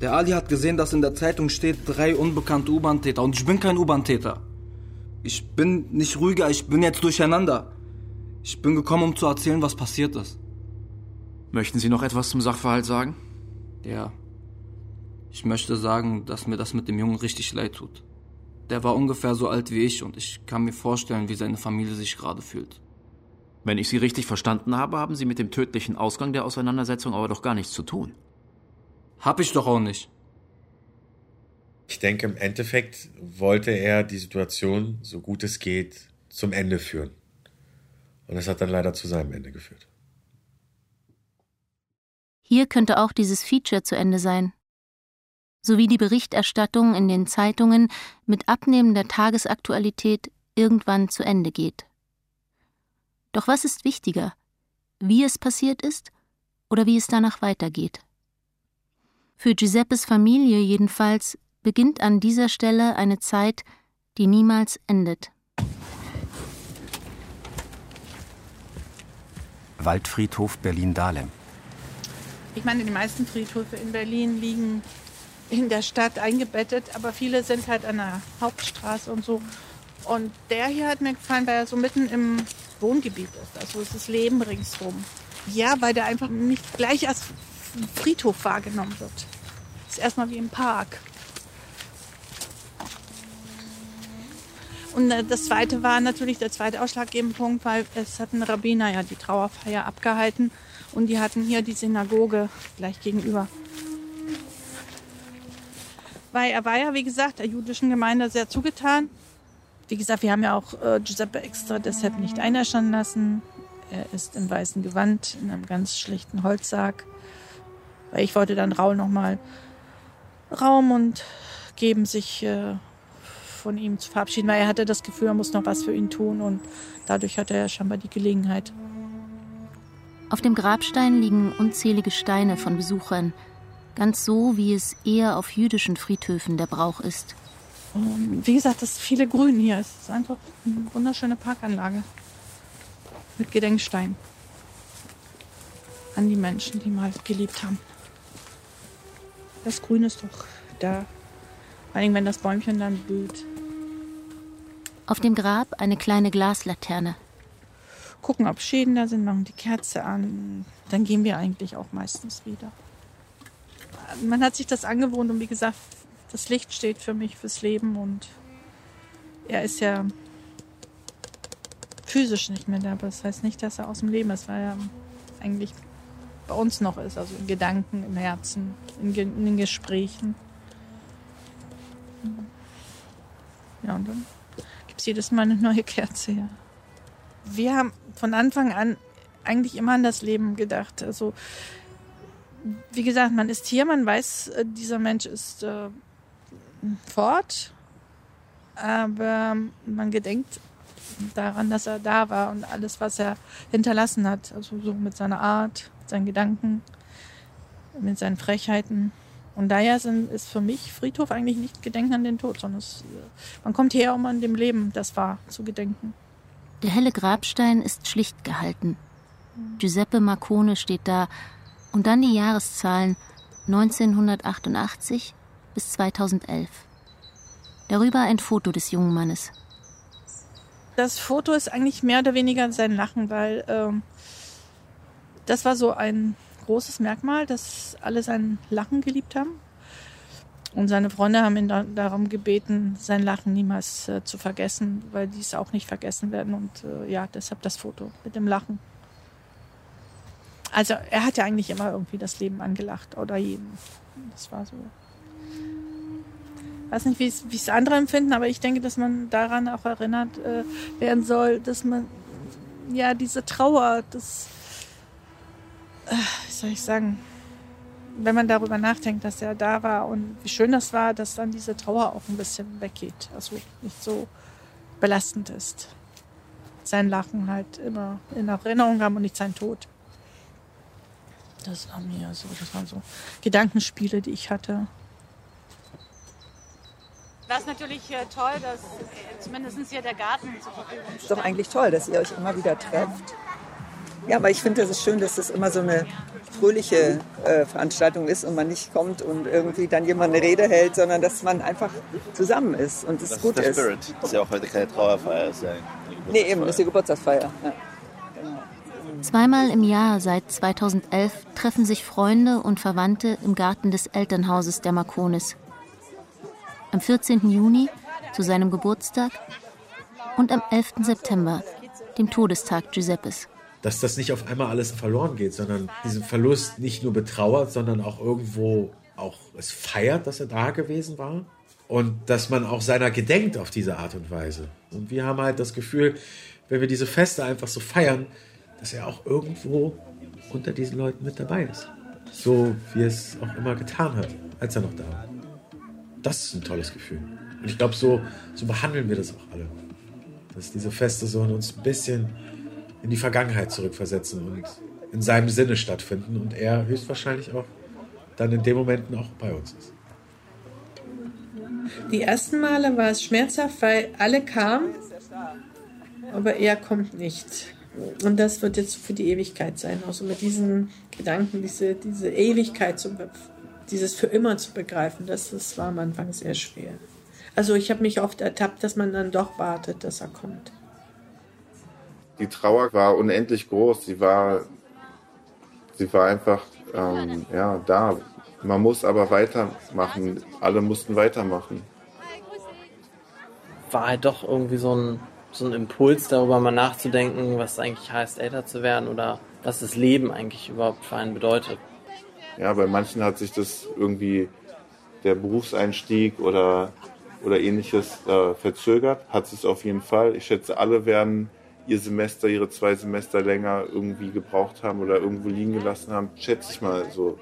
Der Ali hat gesehen, dass in der Zeitung steht, drei unbekannte U-Bahn-Täter. Und ich bin kein U-Bahn-Täter. Ich bin nicht ruhiger, ich bin jetzt durcheinander. Ich bin gekommen, um zu erzählen, was passiert ist. Möchten Sie noch etwas zum Sachverhalt sagen? Ja. Ich möchte sagen, dass mir das mit dem Jungen richtig leid tut. Der war ungefähr so alt wie ich und ich kann mir vorstellen, wie seine Familie sich gerade fühlt. Wenn ich Sie richtig verstanden habe, haben Sie mit dem tödlichen Ausgang der Auseinandersetzung aber doch gar nichts zu tun. Hab ich doch auch nicht. Ich denke, im Endeffekt wollte er die Situation, so gut es geht, zum Ende führen. Und das hat dann leider zu seinem Ende geführt. Hier könnte auch dieses Feature zu Ende sein. Sowie die Berichterstattung in den Zeitungen mit abnehmender Tagesaktualität irgendwann zu Ende geht. Doch was ist wichtiger? Wie es passiert ist oder wie es danach weitergeht? Für Giuseppes Familie jedenfalls beginnt an dieser Stelle eine Zeit, die niemals endet. Waldfriedhof Berlin-Dahlem. Ich meine, die meisten Friedhöfe in Berlin liegen in der Stadt eingebettet, aber viele sind halt an der Hauptstraße und so. Und der hier hat mir gefallen, weil er so mitten im Wohngebiet ist. Also es ist Leben ringsrum. Ja, weil der einfach nicht gleich als Friedhof wahrgenommen wird. Ist erstmal wie im Park. Und äh, das zweite war natürlich der zweite ausschlaggebende Punkt, weil es hat ein Rabbiner ja die Trauerfeier abgehalten und die hatten hier die Synagoge gleich gegenüber. Weil er war ja, wie gesagt, der jüdischen Gemeinde sehr zugetan. Wie gesagt, wir haben ja auch äh, Giuseppe extra deshalb nicht einerstanden lassen. Er ist im weißen Gewand, in einem ganz schlichten Holzsack. Weil ich wollte dann Raul nochmal Raum und geben, sich äh, von ihm zu verabschieden, weil er hatte das Gefühl, er muss noch was für ihn tun und dadurch hatte er scheinbar die Gelegenheit. Auf dem Grabstein liegen unzählige Steine von Besuchern, ganz so, wie es eher auf jüdischen Friedhöfen der Brauch ist. Und wie gesagt, das ist viele Grün hier. Es ist einfach eine wunderschöne Parkanlage mit Gedenkstein an die Menschen, die mal geliebt haben. Das Grün ist doch da. Vor allem, wenn das Bäumchen dann blüht. Auf dem Grab eine kleine Glaslaterne. Gucken, ob Schäden da sind, machen die Kerze an. Dann gehen wir eigentlich auch meistens wieder. Man hat sich das angewohnt und wie gesagt, das Licht steht für mich fürs Leben und er ist ja physisch nicht mehr da, aber das heißt nicht, dass er aus dem Leben ist, weil er eigentlich bei uns noch ist, also in Gedanken, im Herzen, in, in den Gesprächen. Ja, und dann gibt es jedes Mal eine neue Kerze, ja. wir haben von Anfang an eigentlich immer an das Leben gedacht. Also, wie gesagt, man ist hier, man weiß, äh, dieser Mensch ist äh, fort, aber man gedenkt daran, dass er da war und alles, was er hinterlassen hat. Also so mit seiner Art, mit seinen Gedanken, mit seinen Frechheiten. Und daher sind, ist für mich Friedhof eigentlich nicht Gedenken an den Tod, sondern es, man kommt her, um an dem Leben, das war, zu gedenken. Der helle Grabstein ist schlicht gehalten. Giuseppe Marcone steht da und dann die Jahreszahlen 1988 bis 2011. Darüber ein Foto des jungen Mannes. Das Foto ist eigentlich mehr oder weniger sein Lachen, weil ähm, das war so ein großes Merkmal, dass alle sein Lachen geliebt haben. Und seine Freunde haben ihn da, darum gebeten, sein Lachen niemals äh, zu vergessen, weil die es auch nicht vergessen werden. Und äh, ja, deshalb das Foto mit dem Lachen. Also er hat ja eigentlich immer irgendwie das Leben angelacht oder jeden. Das war so. Ich weiß nicht, wie es andere empfinden, aber ich denke, dass man daran auch erinnert äh, werden soll, dass man ja diese Trauer, das, äh, wie soll ich sagen, wenn man darüber nachdenkt, dass er da war und wie schön das war, dass dann diese Trauer auch ein bisschen weggeht, also nicht so belastend ist. Sein Lachen halt immer in Erinnerung haben und nicht sein Tod. Das war mir so, das waren so Gedankenspiele, die ich hatte. Das ist natürlich äh, toll, dass äh, zumindest hier der Garten zur Verfügung steht. Ist doch eigentlich toll, dass ihr euch immer wieder trefft. Ja, aber ich finde, es ist schön, dass das immer so eine fröhliche äh, Veranstaltung ist und man nicht kommt und irgendwie dann jemand eine Rede hält, sondern dass man einfach zusammen ist und es das gut ist. Der ist. Spirit. Das ist ja auch heute keine Trauerfeier, ist ja eine Nee, eben, das ist die Geburtstagsfeier. Ja. Zweimal im Jahr seit 2011 treffen sich Freunde und Verwandte im Garten des Elternhauses der Marconis. Am 14. Juni, zu seinem Geburtstag, und am 11. September, dem Todestag Giuseppes. Dass das nicht auf einmal alles verloren geht, sondern diesen Verlust nicht nur betrauert, sondern auch irgendwo auch es feiert, dass er da gewesen war. Und dass man auch seiner gedenkt auf diese Art und Weise. Und wir haben halt das Gefühl, wenn wir diese Feste einfach so feiern, dass er auch irgendwo unter diesen Leuten mit dabei ist. So wie er es auch immer getan hat, als er noch da war. Das ist ein tolles Gefühl. Und ich glaube, so, so behandeln wir das auch alle. Dass diese Feste so in uns ein bisschen in die Vergangenheit zurückversetzen und in seinem Sinne stattfinden und er höchstwahrscheinlich auch dann in den Momenten auch bei uns ist. Die ersten Male war es schmerzhaft, weil alle kamen, aber er kommt nicht. Und das wird jetzt für die Ewigkeit sein. Also mit diesen Gedanken, diese, diese Ewigkeit, zu, dieses für immer zu begreifen, das, das war am Anfang sehr schwer. Also ich habe mich oft ertappt, dass man dann doch wartet, dass er kommt. Die Trauer war unendlich groß. Sie war, sie war einfach ähm, ja, da. Man muss aber weitermachen. Alle mussten weitermachen. War halt doch irgendwie so ein so ein Impuls, darüber mal nachzudenken, was es eigentlich heißt, älter zu werden oder was das Leben eigentlich überhaupt für einen bedeutet. Ja, bei manchen hat sich das irgendwie der Berufseinstieg oder, oder ähnliches äh, verzögert. Hat es auf jeden Fall. Ich schätze, alle werden ihr Semester, ihre zwei Semester länger irgendwie gebraucht haben oder irgendwo liegen gelassen haben. Schätze ich mal so.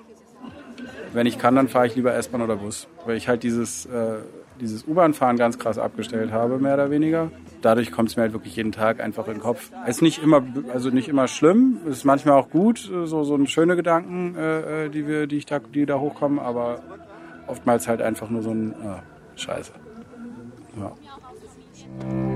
Wenn ich kann, dann fahre ich lieber S-Bahn oder Bus. Weil ich halt dieses, äh, dieses U-Bahn-Fahren ganz krass abgestellt habe, mehr oder weniger dadurch kommt es mir halt wirklich jeden Tag einfach in den Kopf. Es ist nicht immer, also nicht immer schlimm, es ist manchmal auch gut, so, so schöne Gedanken, äh, die wir, die ich da, die da hochkommen, aber oftmals halt einfach nur so ein äh, Scheiße. Ja.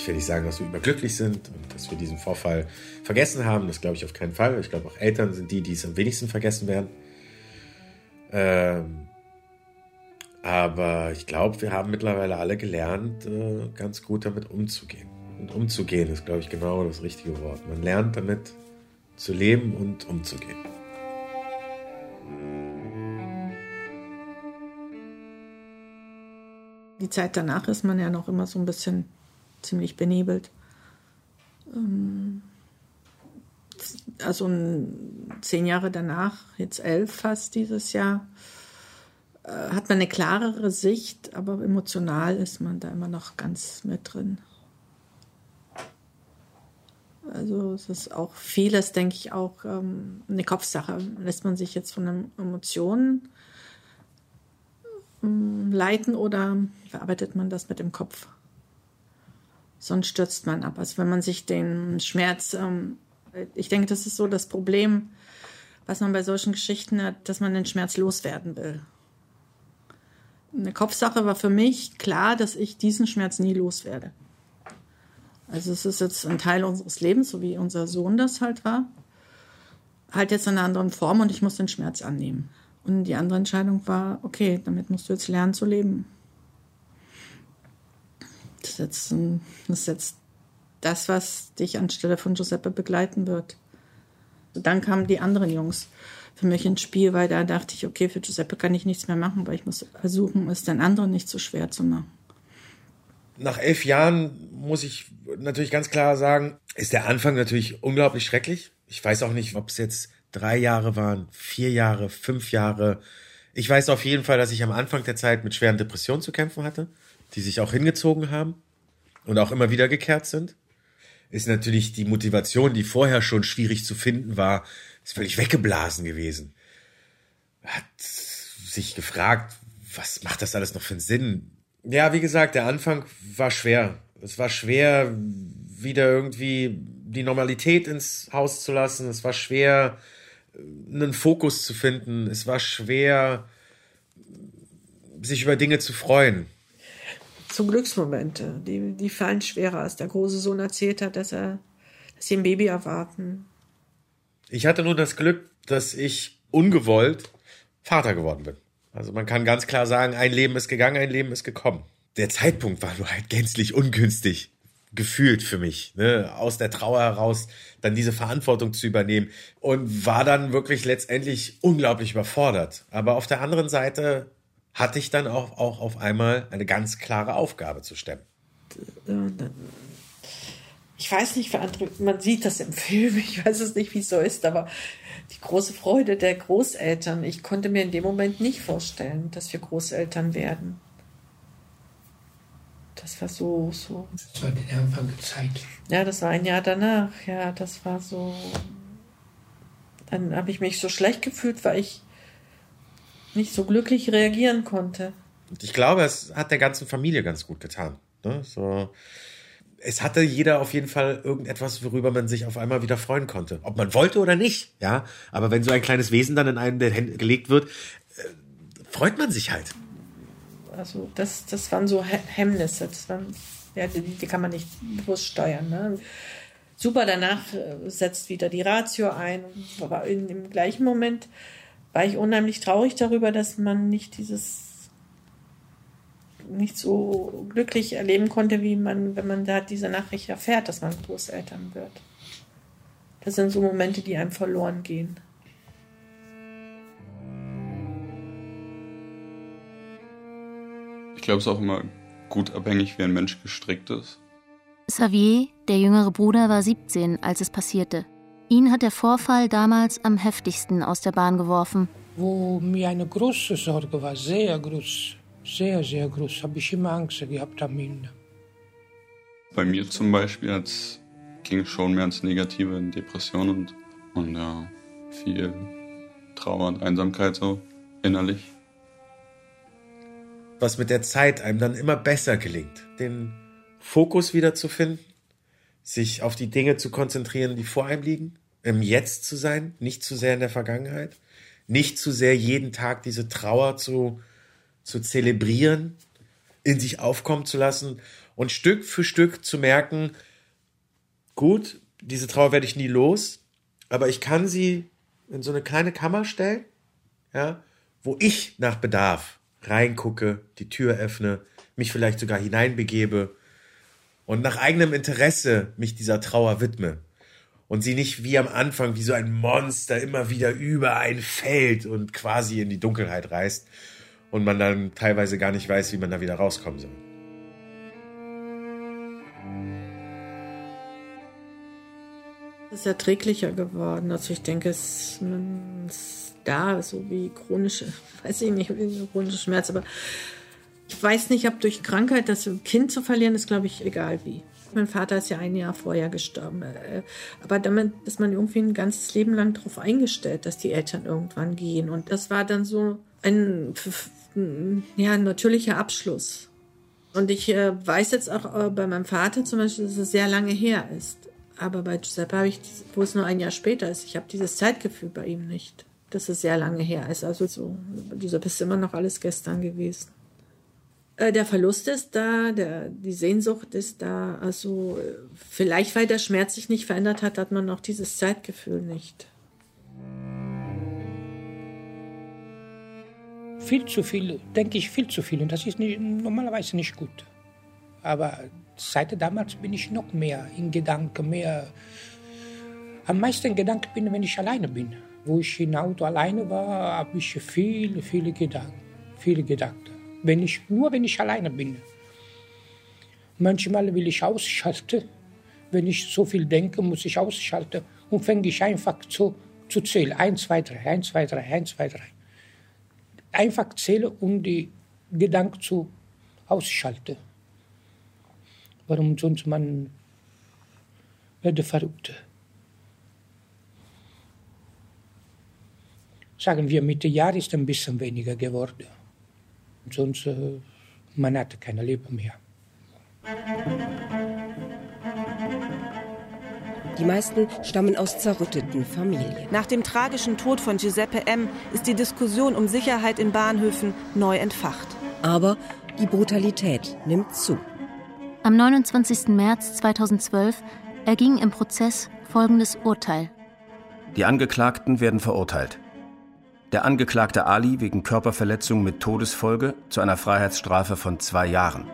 Ich will nicht sagen, dass wir überglücklich sind und dass wir diesen Vorfall vergessen haben. Das glaube ich auf keinen Fall. Ich glaube, auch Eltern sind die, die es am wenigsten vergessen werden. Ähm, aber ich glaube, wir haben mittlerweile alle gelernt, äh, ganz gut damit umzugehen. Und umzugehen ist, glaube ich, genau das richtige Wort. Man lernt damit zu leben und umzugehen. Die Zeit danach ist man ja noch immer so ein bisschen ziemlich benebelt. Ähm, also zehn Jahre danach, jetzt elf fast dieses Jahr, äh, hat man eine klarere Sicht, aber emotional ist man da immer noch ganz mit drin. Also es ist auch vieles, denke ich, auch ähm, eine Kopfsache. Lässt man sich jetzt von den Emotionen ähm, leiten oder verarbeitet man das mit dem Kopf? Sonst stürzt man ab. Also wenn man sich den Schmerz, ähm, ich denke, das ist so das Problem, was man bei solchen Geschichten hat, dass man den Schmerz loswerden will. Eine Kopfsache war für mich klar, dass ich diesen Schmerz nie loswerde. Also es ist jetzt ein Teil unseres Lebens, so wie unser Sohn das halt war. Halt jetzt in einer anderen Form und ich muss den Schmerz annehmen. Und die andere Entscheidung war, okay, damit musst du jetzt lernen zu leben. Das ist jetzt, ein, das, ist jetzt das, was dich anstelle von Giuseppe begleiten wird. Dann kamen die anderen Jungs für mich ins Spiel, weil da dachte ich, okay, für Giuseppe kann ich nichts mehr machen, weil ich muss versuchen, es den anderen nicht so schwer zu machen nach elf Jahren muss ich natürlich ganz klar sagen, ist der Anfang natürlich unglaublich schrecklich. Ich weiß auch nicht, ob es jetzt drei Jahre waren, vier Jahre, fünf Jahre. Ich weiß auf jeden Fall, dass ich am Anfang der Zeit mit schweren Depressionen zu kämpfen hatte, die sich auch hingezogen haben und auch immer wieder gekehrt sind. Ist natürlich die Motivation, die vorher schon schwierig zu finden war, ist völlig weggeblasen gewesen. Hat sich gefragt, was macht das alles noch für einen Sinn? Ja, wie gesagt, der Anfang war schwer. Es war schwer, wieder irgendwie die Normalität ins Haus zu lassen. Es war schwer, einen Fokus zu finden. Es war schwer, sich über Dinge zu freuen. Zum Glücksmomente, die, die fallen schwerer, als der große Sohn erzählt hat, dass er, dass sie ein Baby erwarten. Ich hatte nur das Glück, dass ich ungewollt Vater geworden bin. Also man kann ganz klar sagen, ein Leben ist gegangen, ein Leben ist gekommen. Der Zeitpunkt war nur halt gänzlich ungünstig gefühlt für mich, ne? aus der Trauer heraus dann diese Verantwortung zu übernehmen und war dann wirklich letztendlich unglaublich überfordert. Aber auf der anderen Seite hatte ich dann auch, auch auf einmal eine ganz klare Aufgabe zu stemmen. Ich weiß nicht, für andere, man sieht das im Film, ich weiß es nicht, wie es so ist, aber die große Freude der Großeltern. Ich konnte mir in dem Moment nicht vorstellen, dass wir Großeltern werden. Das war so, so. Das war der Anfang der Zeit. Ja, das war ein Jahr danach. Ja, das war so. Dann habe ich mich so schlecht gefühlt, weil ich nicht so glücklich reagieren konnte. Ich glaube, es hat der ganzen Familie ganz gut getan. Ne? So, es hatte jeder auf jeden Fall irgendetwas, worüber man sich auf einmal wieder freuen konnte. Ob man wollte oder nicht, ja. Aber wenn so ein kleines Wesen dann in einen der Hände gelegt wird, äh, freut man sich halt. Also das, das waren so Hemmnisse. Das waren, ja, die, die kann man nicht bewusst steuern. Ne? Super, danach äh, setzt wieder die Ratio ein. Aber in, im gleichen Moment war ich unheimlich traurig darüber, dass man nicht dieses nicht so glücklich erleben konnte, wie man, wenn man da diese Nachricht erfährt, dass man Großeltern wird. Das sind so Momente, die einem verloren gehen. Ich glaube, es ist auch immer gut abhängig, wie ein Mensch gestrickt ist. Xavier, der jüngere Bruder, war 17, als es passierte. Ihn hat der Vorfall damals am heftigsten aus der Bahn geworfen. Wo mir eine große Sorge war, sehr groß, sehr, sehr groß. Habe ich immer Angst gehabt am Ende. Bei mir zum Beispiel ging es schon mehr ins Negative, in Depression und, und ja, viel Trauer und Einsamkeit so innerlich. Was mit der Zeit einem dann immer besser gelingt, den Fokus wieder zu finden, sich auf die Dinge zu konzentrieren, die vor einem liegen, im Jetzt zu sein, nicht zu sehr in der Vergangenheit, nicht zu sehr jeden Tag diese Trauer zu zu zelebrieren, in sich aufkommen zu lassen und Stück für Stück zu merken, gut, diese Trauer werde ich nie los, aber ich kann sie in so eine kleine Kammer stellen, ja, wo ich nach Bedarf reingucke, die Tür öffne, mich vielleicht sogar hineinbegebe und nach eigenem Interesse mich dieser Trauer widme und sie nicht wie am Anfang wie so ein Monster immer wieder über ein Feld und quasi in die Dunkelheit reißt, und man dann teilweise gar nicht weiß, wie man da wieder rauskommen soll. Es ist erträglicher geworden. Also ich denke, es ist da, so wie chronische, weiß ich nicht, wie chronische Schmerz, aber ich weiß nicht, ob durch Krankheit das Kind zu verlieren ist, glaube ich, egal wie. Mein Vater ist ja ein Jahr vorher gestorben. Äh, aber damit ist man irgendwie ein ganzes Leben lang darauf eingestellt, dass die Eltern irgendwann gehen. Und das war dann so ein ja, natürlicher Abschluss. Und ich äh, weiß jetzt auch äh, bei meinem Vater zum Beispiel, dass es sehr lange her ist. Aber bei Giuseppe habe ich, wo es nur ein Jahr später ist, ich habe dieses Zeitgefühl bei ihm nicht, dass es sehr lange her ist. Also so, Giuseppe ist immer noch alles gestern gewesen. Äh, der Verlust ist da, der, die Sehnsucht ist da. Also äh, vielleicht, weil der Schmerz sich nicht verändert hat, hat man noch dieses Zeitgefühl nicht. Viel zu viel, denke ich, viel zu viel. Und das ist nicht, normalerweise nicht gut. Aber seit damals bin ich noch mehr in Gedanken, mehr. Am meisten Gedanken bin, wenn ich alleine bin. Wo ich im Auto alleine war, habe ich viele, viele Gedanken. Viele Gedanken. Wenn ich, nur wenn ich alleine bin. Manchmal will ich ausschalten. Wenn ich so viel denke, muss ich ausschalten und fange ich einfach zu, zu zählen. Eins, zwei, drei, eins, zwei, drei, eins, zwei, drei. Einfach zählen, um die Gedanken zu ausschalten. Warum sonst man werde verrückt. Sagen wir, mit dem Jahr ist ein bisschen weniger geworden. Sonst, äh, man hatte keine Leben mehr. Die meisten stammen aus zerrütteten Familien. Nach dem tragischen Tod von Giuseppe M. ist die Diskussion um Sicherheit in Bahnhöfen neu entfacht. Aber die Brutalität nimmt zu. Am 29. März 2012 erging im Prozess folgendes Urteil. Die Angeklagten werden verurteilt. Der Angeklagte Ali wegen Körperverletzung mit Todesfolge zu einer Freiheitsstrafe von zwei Jahren.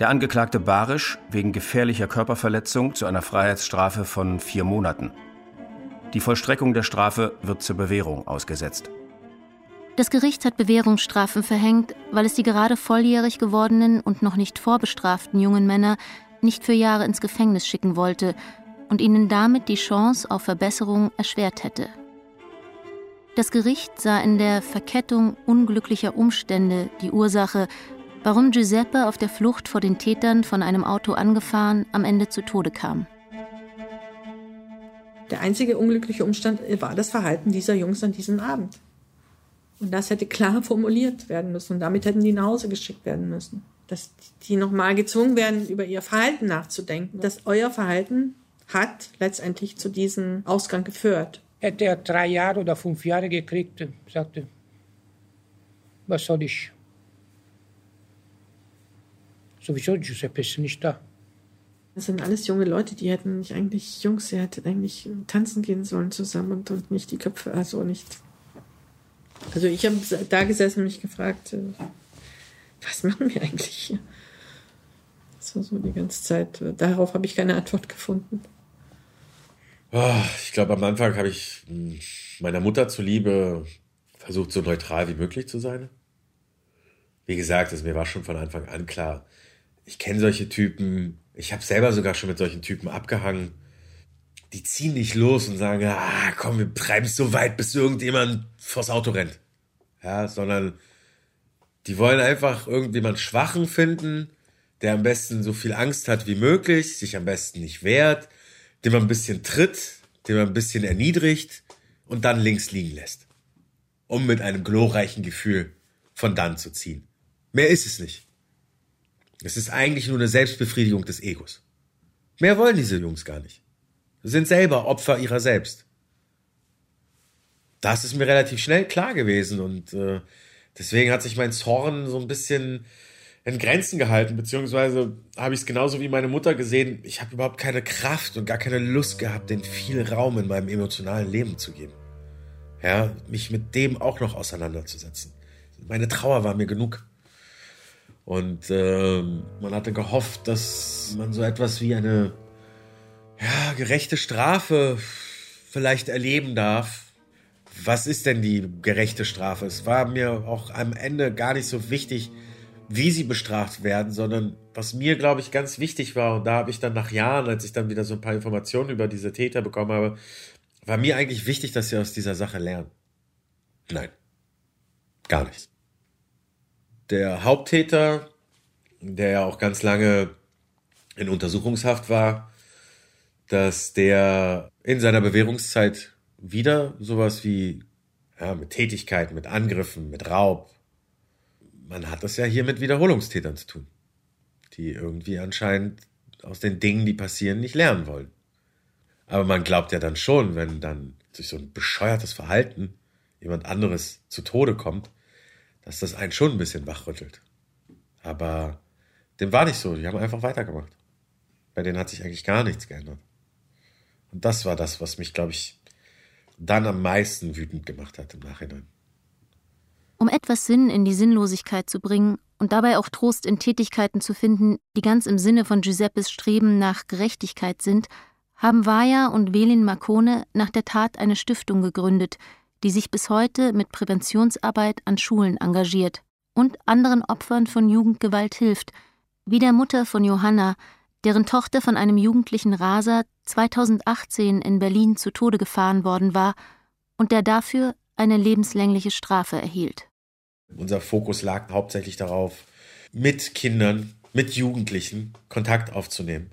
Der Angeklagte Barisch wegen gefährlicher Körperverletzung zu einer Freiheitsstrafe von vier Monaten. Die Vollstreckung der Strafe wird zur Bewährung ausgesetzt. Das Gericht hat Bewährungsstrafen verhängt, weil es die gerade volljährig gewordenen und noch nicht vorbestraften jungen Männer nicht für Jahre ins Gefängnis schicken wollte und ihnen damit die Chance auf Verbesserung erschwert hätte. Das Gericht sah in der Verkettung unglücklicher Umstände die Ursache, warum Giuseppe auf der Flucht vor den Tätern von einem Auto angefahren am Ende zu Tode kam. Der einzige unglückliche Umstand war das Verhalten dieser Jungs an diesem Abend. Und das hätte klar formuliert werden müssen. Und damit hätten die nach Hause geschickt werden müssen. Dass die nochmal gezwungen werden, über ihr Verhalten nachzudenken. Dass euer Verhalten hat letztendlich zu diesem Ausgang geführt hätte er drei Jahre oder fünf Jahre gekriegt, sagte, was soll ich? Sowieso, Giuseppe ist nicht da. Das sind alles junge Leute, die hätten nicht eigentlich Jungs, sie hätten eigentlich tanzen gehen sollen zusammen und, und nicht die Köpfe, also nicht. Also ich habe da gesessen und mich gefragt, äh, was machen wir eigentlich hier? Das war so die ganze Zeit. Darauf habe ich keine Antwort gefunden. Oh, ich glaube, am Anfang habe ich hm, meiner Mutter zuliebe versucht, so neutral wie möglich zu sein. Wie gesagt, also mir war schon von Anfang an klar, ich kenne solche Typen, ich habe selber sogar schon mit solchen Typen abgehangen. Die ziehen nicht los und sagen, ah, komm, wir treiben es so weit, bis irgendjemand vors Auto rennt. Ja, sondern die wollen einfach irgendjemand Schwachen finden, der am besten so viel Angst hat wie möglich, sich am besten nicht wehrt, den man ein bisschen tritt, den man ein bisschen erniedrigt und dann links liegen lässt. Um mit einem glorreichen Gefühl von dann zu ziehen. Mehr ist es nicht. Es ist eigentlich nur eine Selbstbefriedigung des Egos. Mehr wollen diese Jungs gar nicht. Sie sind selber Opfer ihrer selbst. Das ist mir relativ schnell klar gewesen und äh, deswegen hat sich mein Zorn so ein bisschen in Grenzen gehalten, beziehungsweise habe ich es genauso wie meine Mutter gesehen. Ich habe überhaupt keine Kraft und gar keine Lust gehabt, den viel Raum in meinem emotionalen Leben zu geben. Ja, mich mit dem auch noch auseinanderzusetzen. Meine Trauer war mir genug. Und äh, man hatte gehofft, dass man so etwas wie eine ja, gerechte Strafe vielleicht erleben darf. Was ist denn die gerechte Strafe? Es war mir auch am Ende gar nicht so wichtig, wie sie bestraft werden, sondern was mir, glaube ich, ganz wichtig war, und da habe ich dann nach Jahren, als ich dann wieder so ein paar Informationen über diese Täter bekommen habe, war mir eigentlich wichtig, dass sie aus dieser Sache lernen. Nein. Gar nicht. Der Haupttäter, der ja auch ganz lange in Untersuchungshaft war, dass der in seiner Bewährungszeit wieder sowas wie ja, mit Tätigkeiten, mit Angriffen, mit Raub. Man hat das ja hier mit Wiederholungstätern zu tun, die irgendwie anscheinend aus den Dingen, die passieren, nicht lernen wollen. Aber man glaubt ja dann schon, wenn dann durch so ein bescheuertes Verhalten jemand anderes zu Tode kommt, dass das einen schon ein bisschen wachrüttelt. Aber dem war nicht so. Die haben einfach weitergemacht. Bei denen hat sich eigentlich gar nichts geändert. Und das war das, was mich, glaube ich, dann am meisten wütend gemacht hat im Nachhinein. Um etwas Sinn in die Sinnlosigkeit zu bringen und dabei auch Trost in Tätigkeiten zu finden, die ganz im Sinne von Giuseppes Streben nach Gerechtigkeit sind, haben Vaja und Velin Marcone nach der Tat eine Stiftung gegründet, die sich bis heute mit Präventionsarbeit an Schulen engagiert und anderen Opfern von Jugendgewalt hilft, wie der Mutter von Johanna, deren Tochter von einem jugendlichen Raser 2018 in Berlin zu Tode gefahren worden war und der dafür eine lebenslängliche Strafe erhielt. Unser Fokus lag hauptsächlich darauf, mit Kindern, mit Jugendlichen Kontakt aufzunehmen,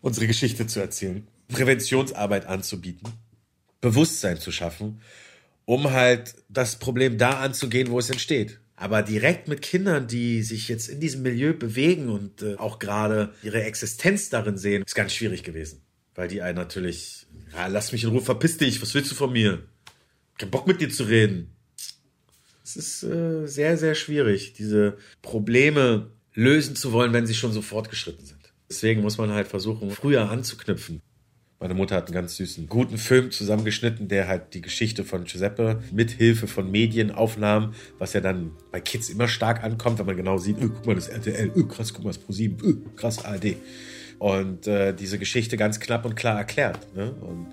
unsere Geschichte zu erzählen, Präventionsarbeit anzubieten, Bewusstsein zu schaffen, um halt das Problem da anzugehen, wo es entsteht. Aber direkt mit Kindern, die sich jetzt in diesem Milieu bewegen und äh, auch gerade ihre Existenz darin sehen, ist ganz schwierig gewesen. Weil die einen natürlich, ja, lass mich in Ruhe, verpiss dich, was willst du von mir? Kein Bock mit dir zu reden. Es ist äh, sehr, sehr schwierig, diese Probleme lösen zu wollen, wenn sie schon so fortgeschritten sind. Deswegen muss man halt versuchen, früher anzuknüpfen. Meine Mutter hat einen ganz süßen, guten Film zusammengeschnitten, der halt die Geschichte von Giuseppe mit Hilfe von Medienaufnahmen, was ja dann bei Kids immer stark ankommt, wenn man genau sieht, öh, guck mal das RTL, öh, krass, guck mal das ProSieben, öh, krass ARD. Und äh, diese Geschichte ganz knapp und klar erklärt. Ne? Und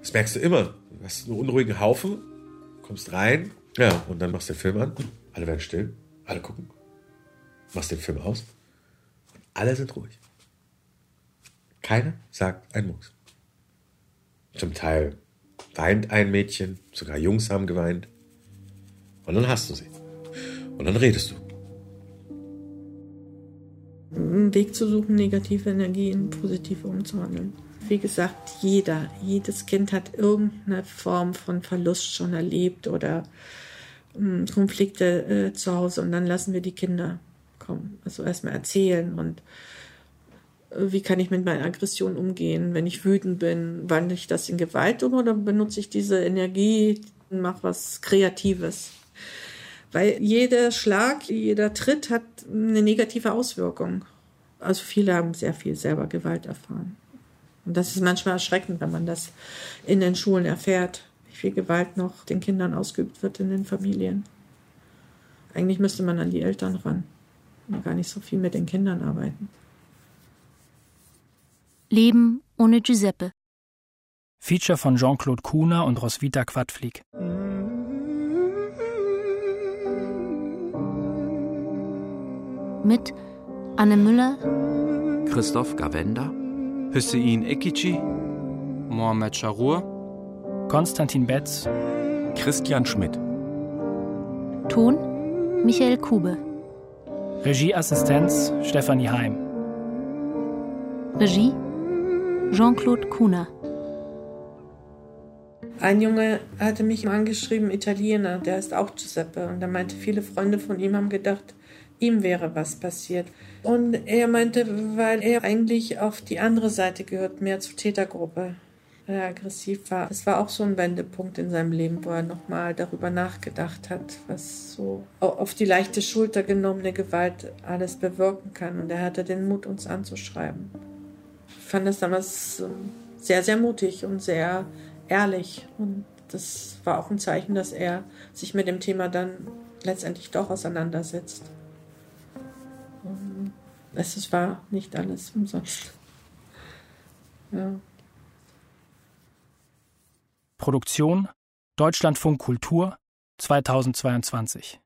das merkst du immer. Du hast einen unruhigen Haufen, kommst rein, ja, und dann machst du den Film an, alle werden still, alle gucken, machst den Film aus und alle sind ruhig. Keiner sagt ein Mucks. Zum Teil weint ein Mädchen, sogar Jungs haben geweint. Und dann hast du sie. Und dann redest du. Einen Weg zu suchen, negative Energie in positive umzuwandeln. Wie gesagt, jeder, jedes Kind hat irgendeine Form von Verlust schon erlebt oder Konflikte äh, zu Hause und dann lassen wir die Kinder kommen. Also erstmal erzählen und wie kann ich mit meiner Aggression umgehen, wenn ich wütend bin, wandle ich das in Gewalt um oder benutze ich diese Energie und mache was Kreatives. Weil jeder Schlag, jeder Tritt hat eine negative Auswirkung. Also viele haben sehr viel selber Gewalt erfahren. Und das ist manchmal erschreckend, wenn man das in den Schulen erfährt, viel Gewalt noch den Kindern ausgeübt wird in den Familien. Eigentlich müsste man an die Eltern ran und gar nicht so viel mit den Kindern arbeiten. Leben ohne Giuseppe. Feature von Jean-Claude Kuhner und Roswitha Quadflieg. Mit Anne Müller, Christoph Gavenda, Hüseyin Ekici, Mohamed Charour, Konstantin Betz, Christian Schmidt. Ton Michael Kube. Regieassistenz Stefanie Heim. Regie Jean-Claude Kuhner. Ein Junge hatte mich angeschrieben, Italiener, der ist auch Giuseppe. Und er meinte, viele Freunde von ihm haben gedacht, ihm wäre was passiert. Und er meinte, weil er eigentlich auf die andere Seite gehört, mehr zur Tätergruppe, weil er aggressiv war. Das war auch so ein Wendepunkt in seinem Leben, wo er nochmal darüber nachgedacht hat, was so auf die leichte Schulter genommene Gewalt alles bewirken kann. Und er hatte den Mut, uns anzuschreiben. Ich fand das damals sehr, sehr mutig und sehr ehrlich. Und das war auch ein Zeichen, dass er sich mit dem Thema dann letztendlich doch auseinandersetzt. Es war nicht alles umsonst. Ja. Produktion Deutschlandfunk Kultur 2022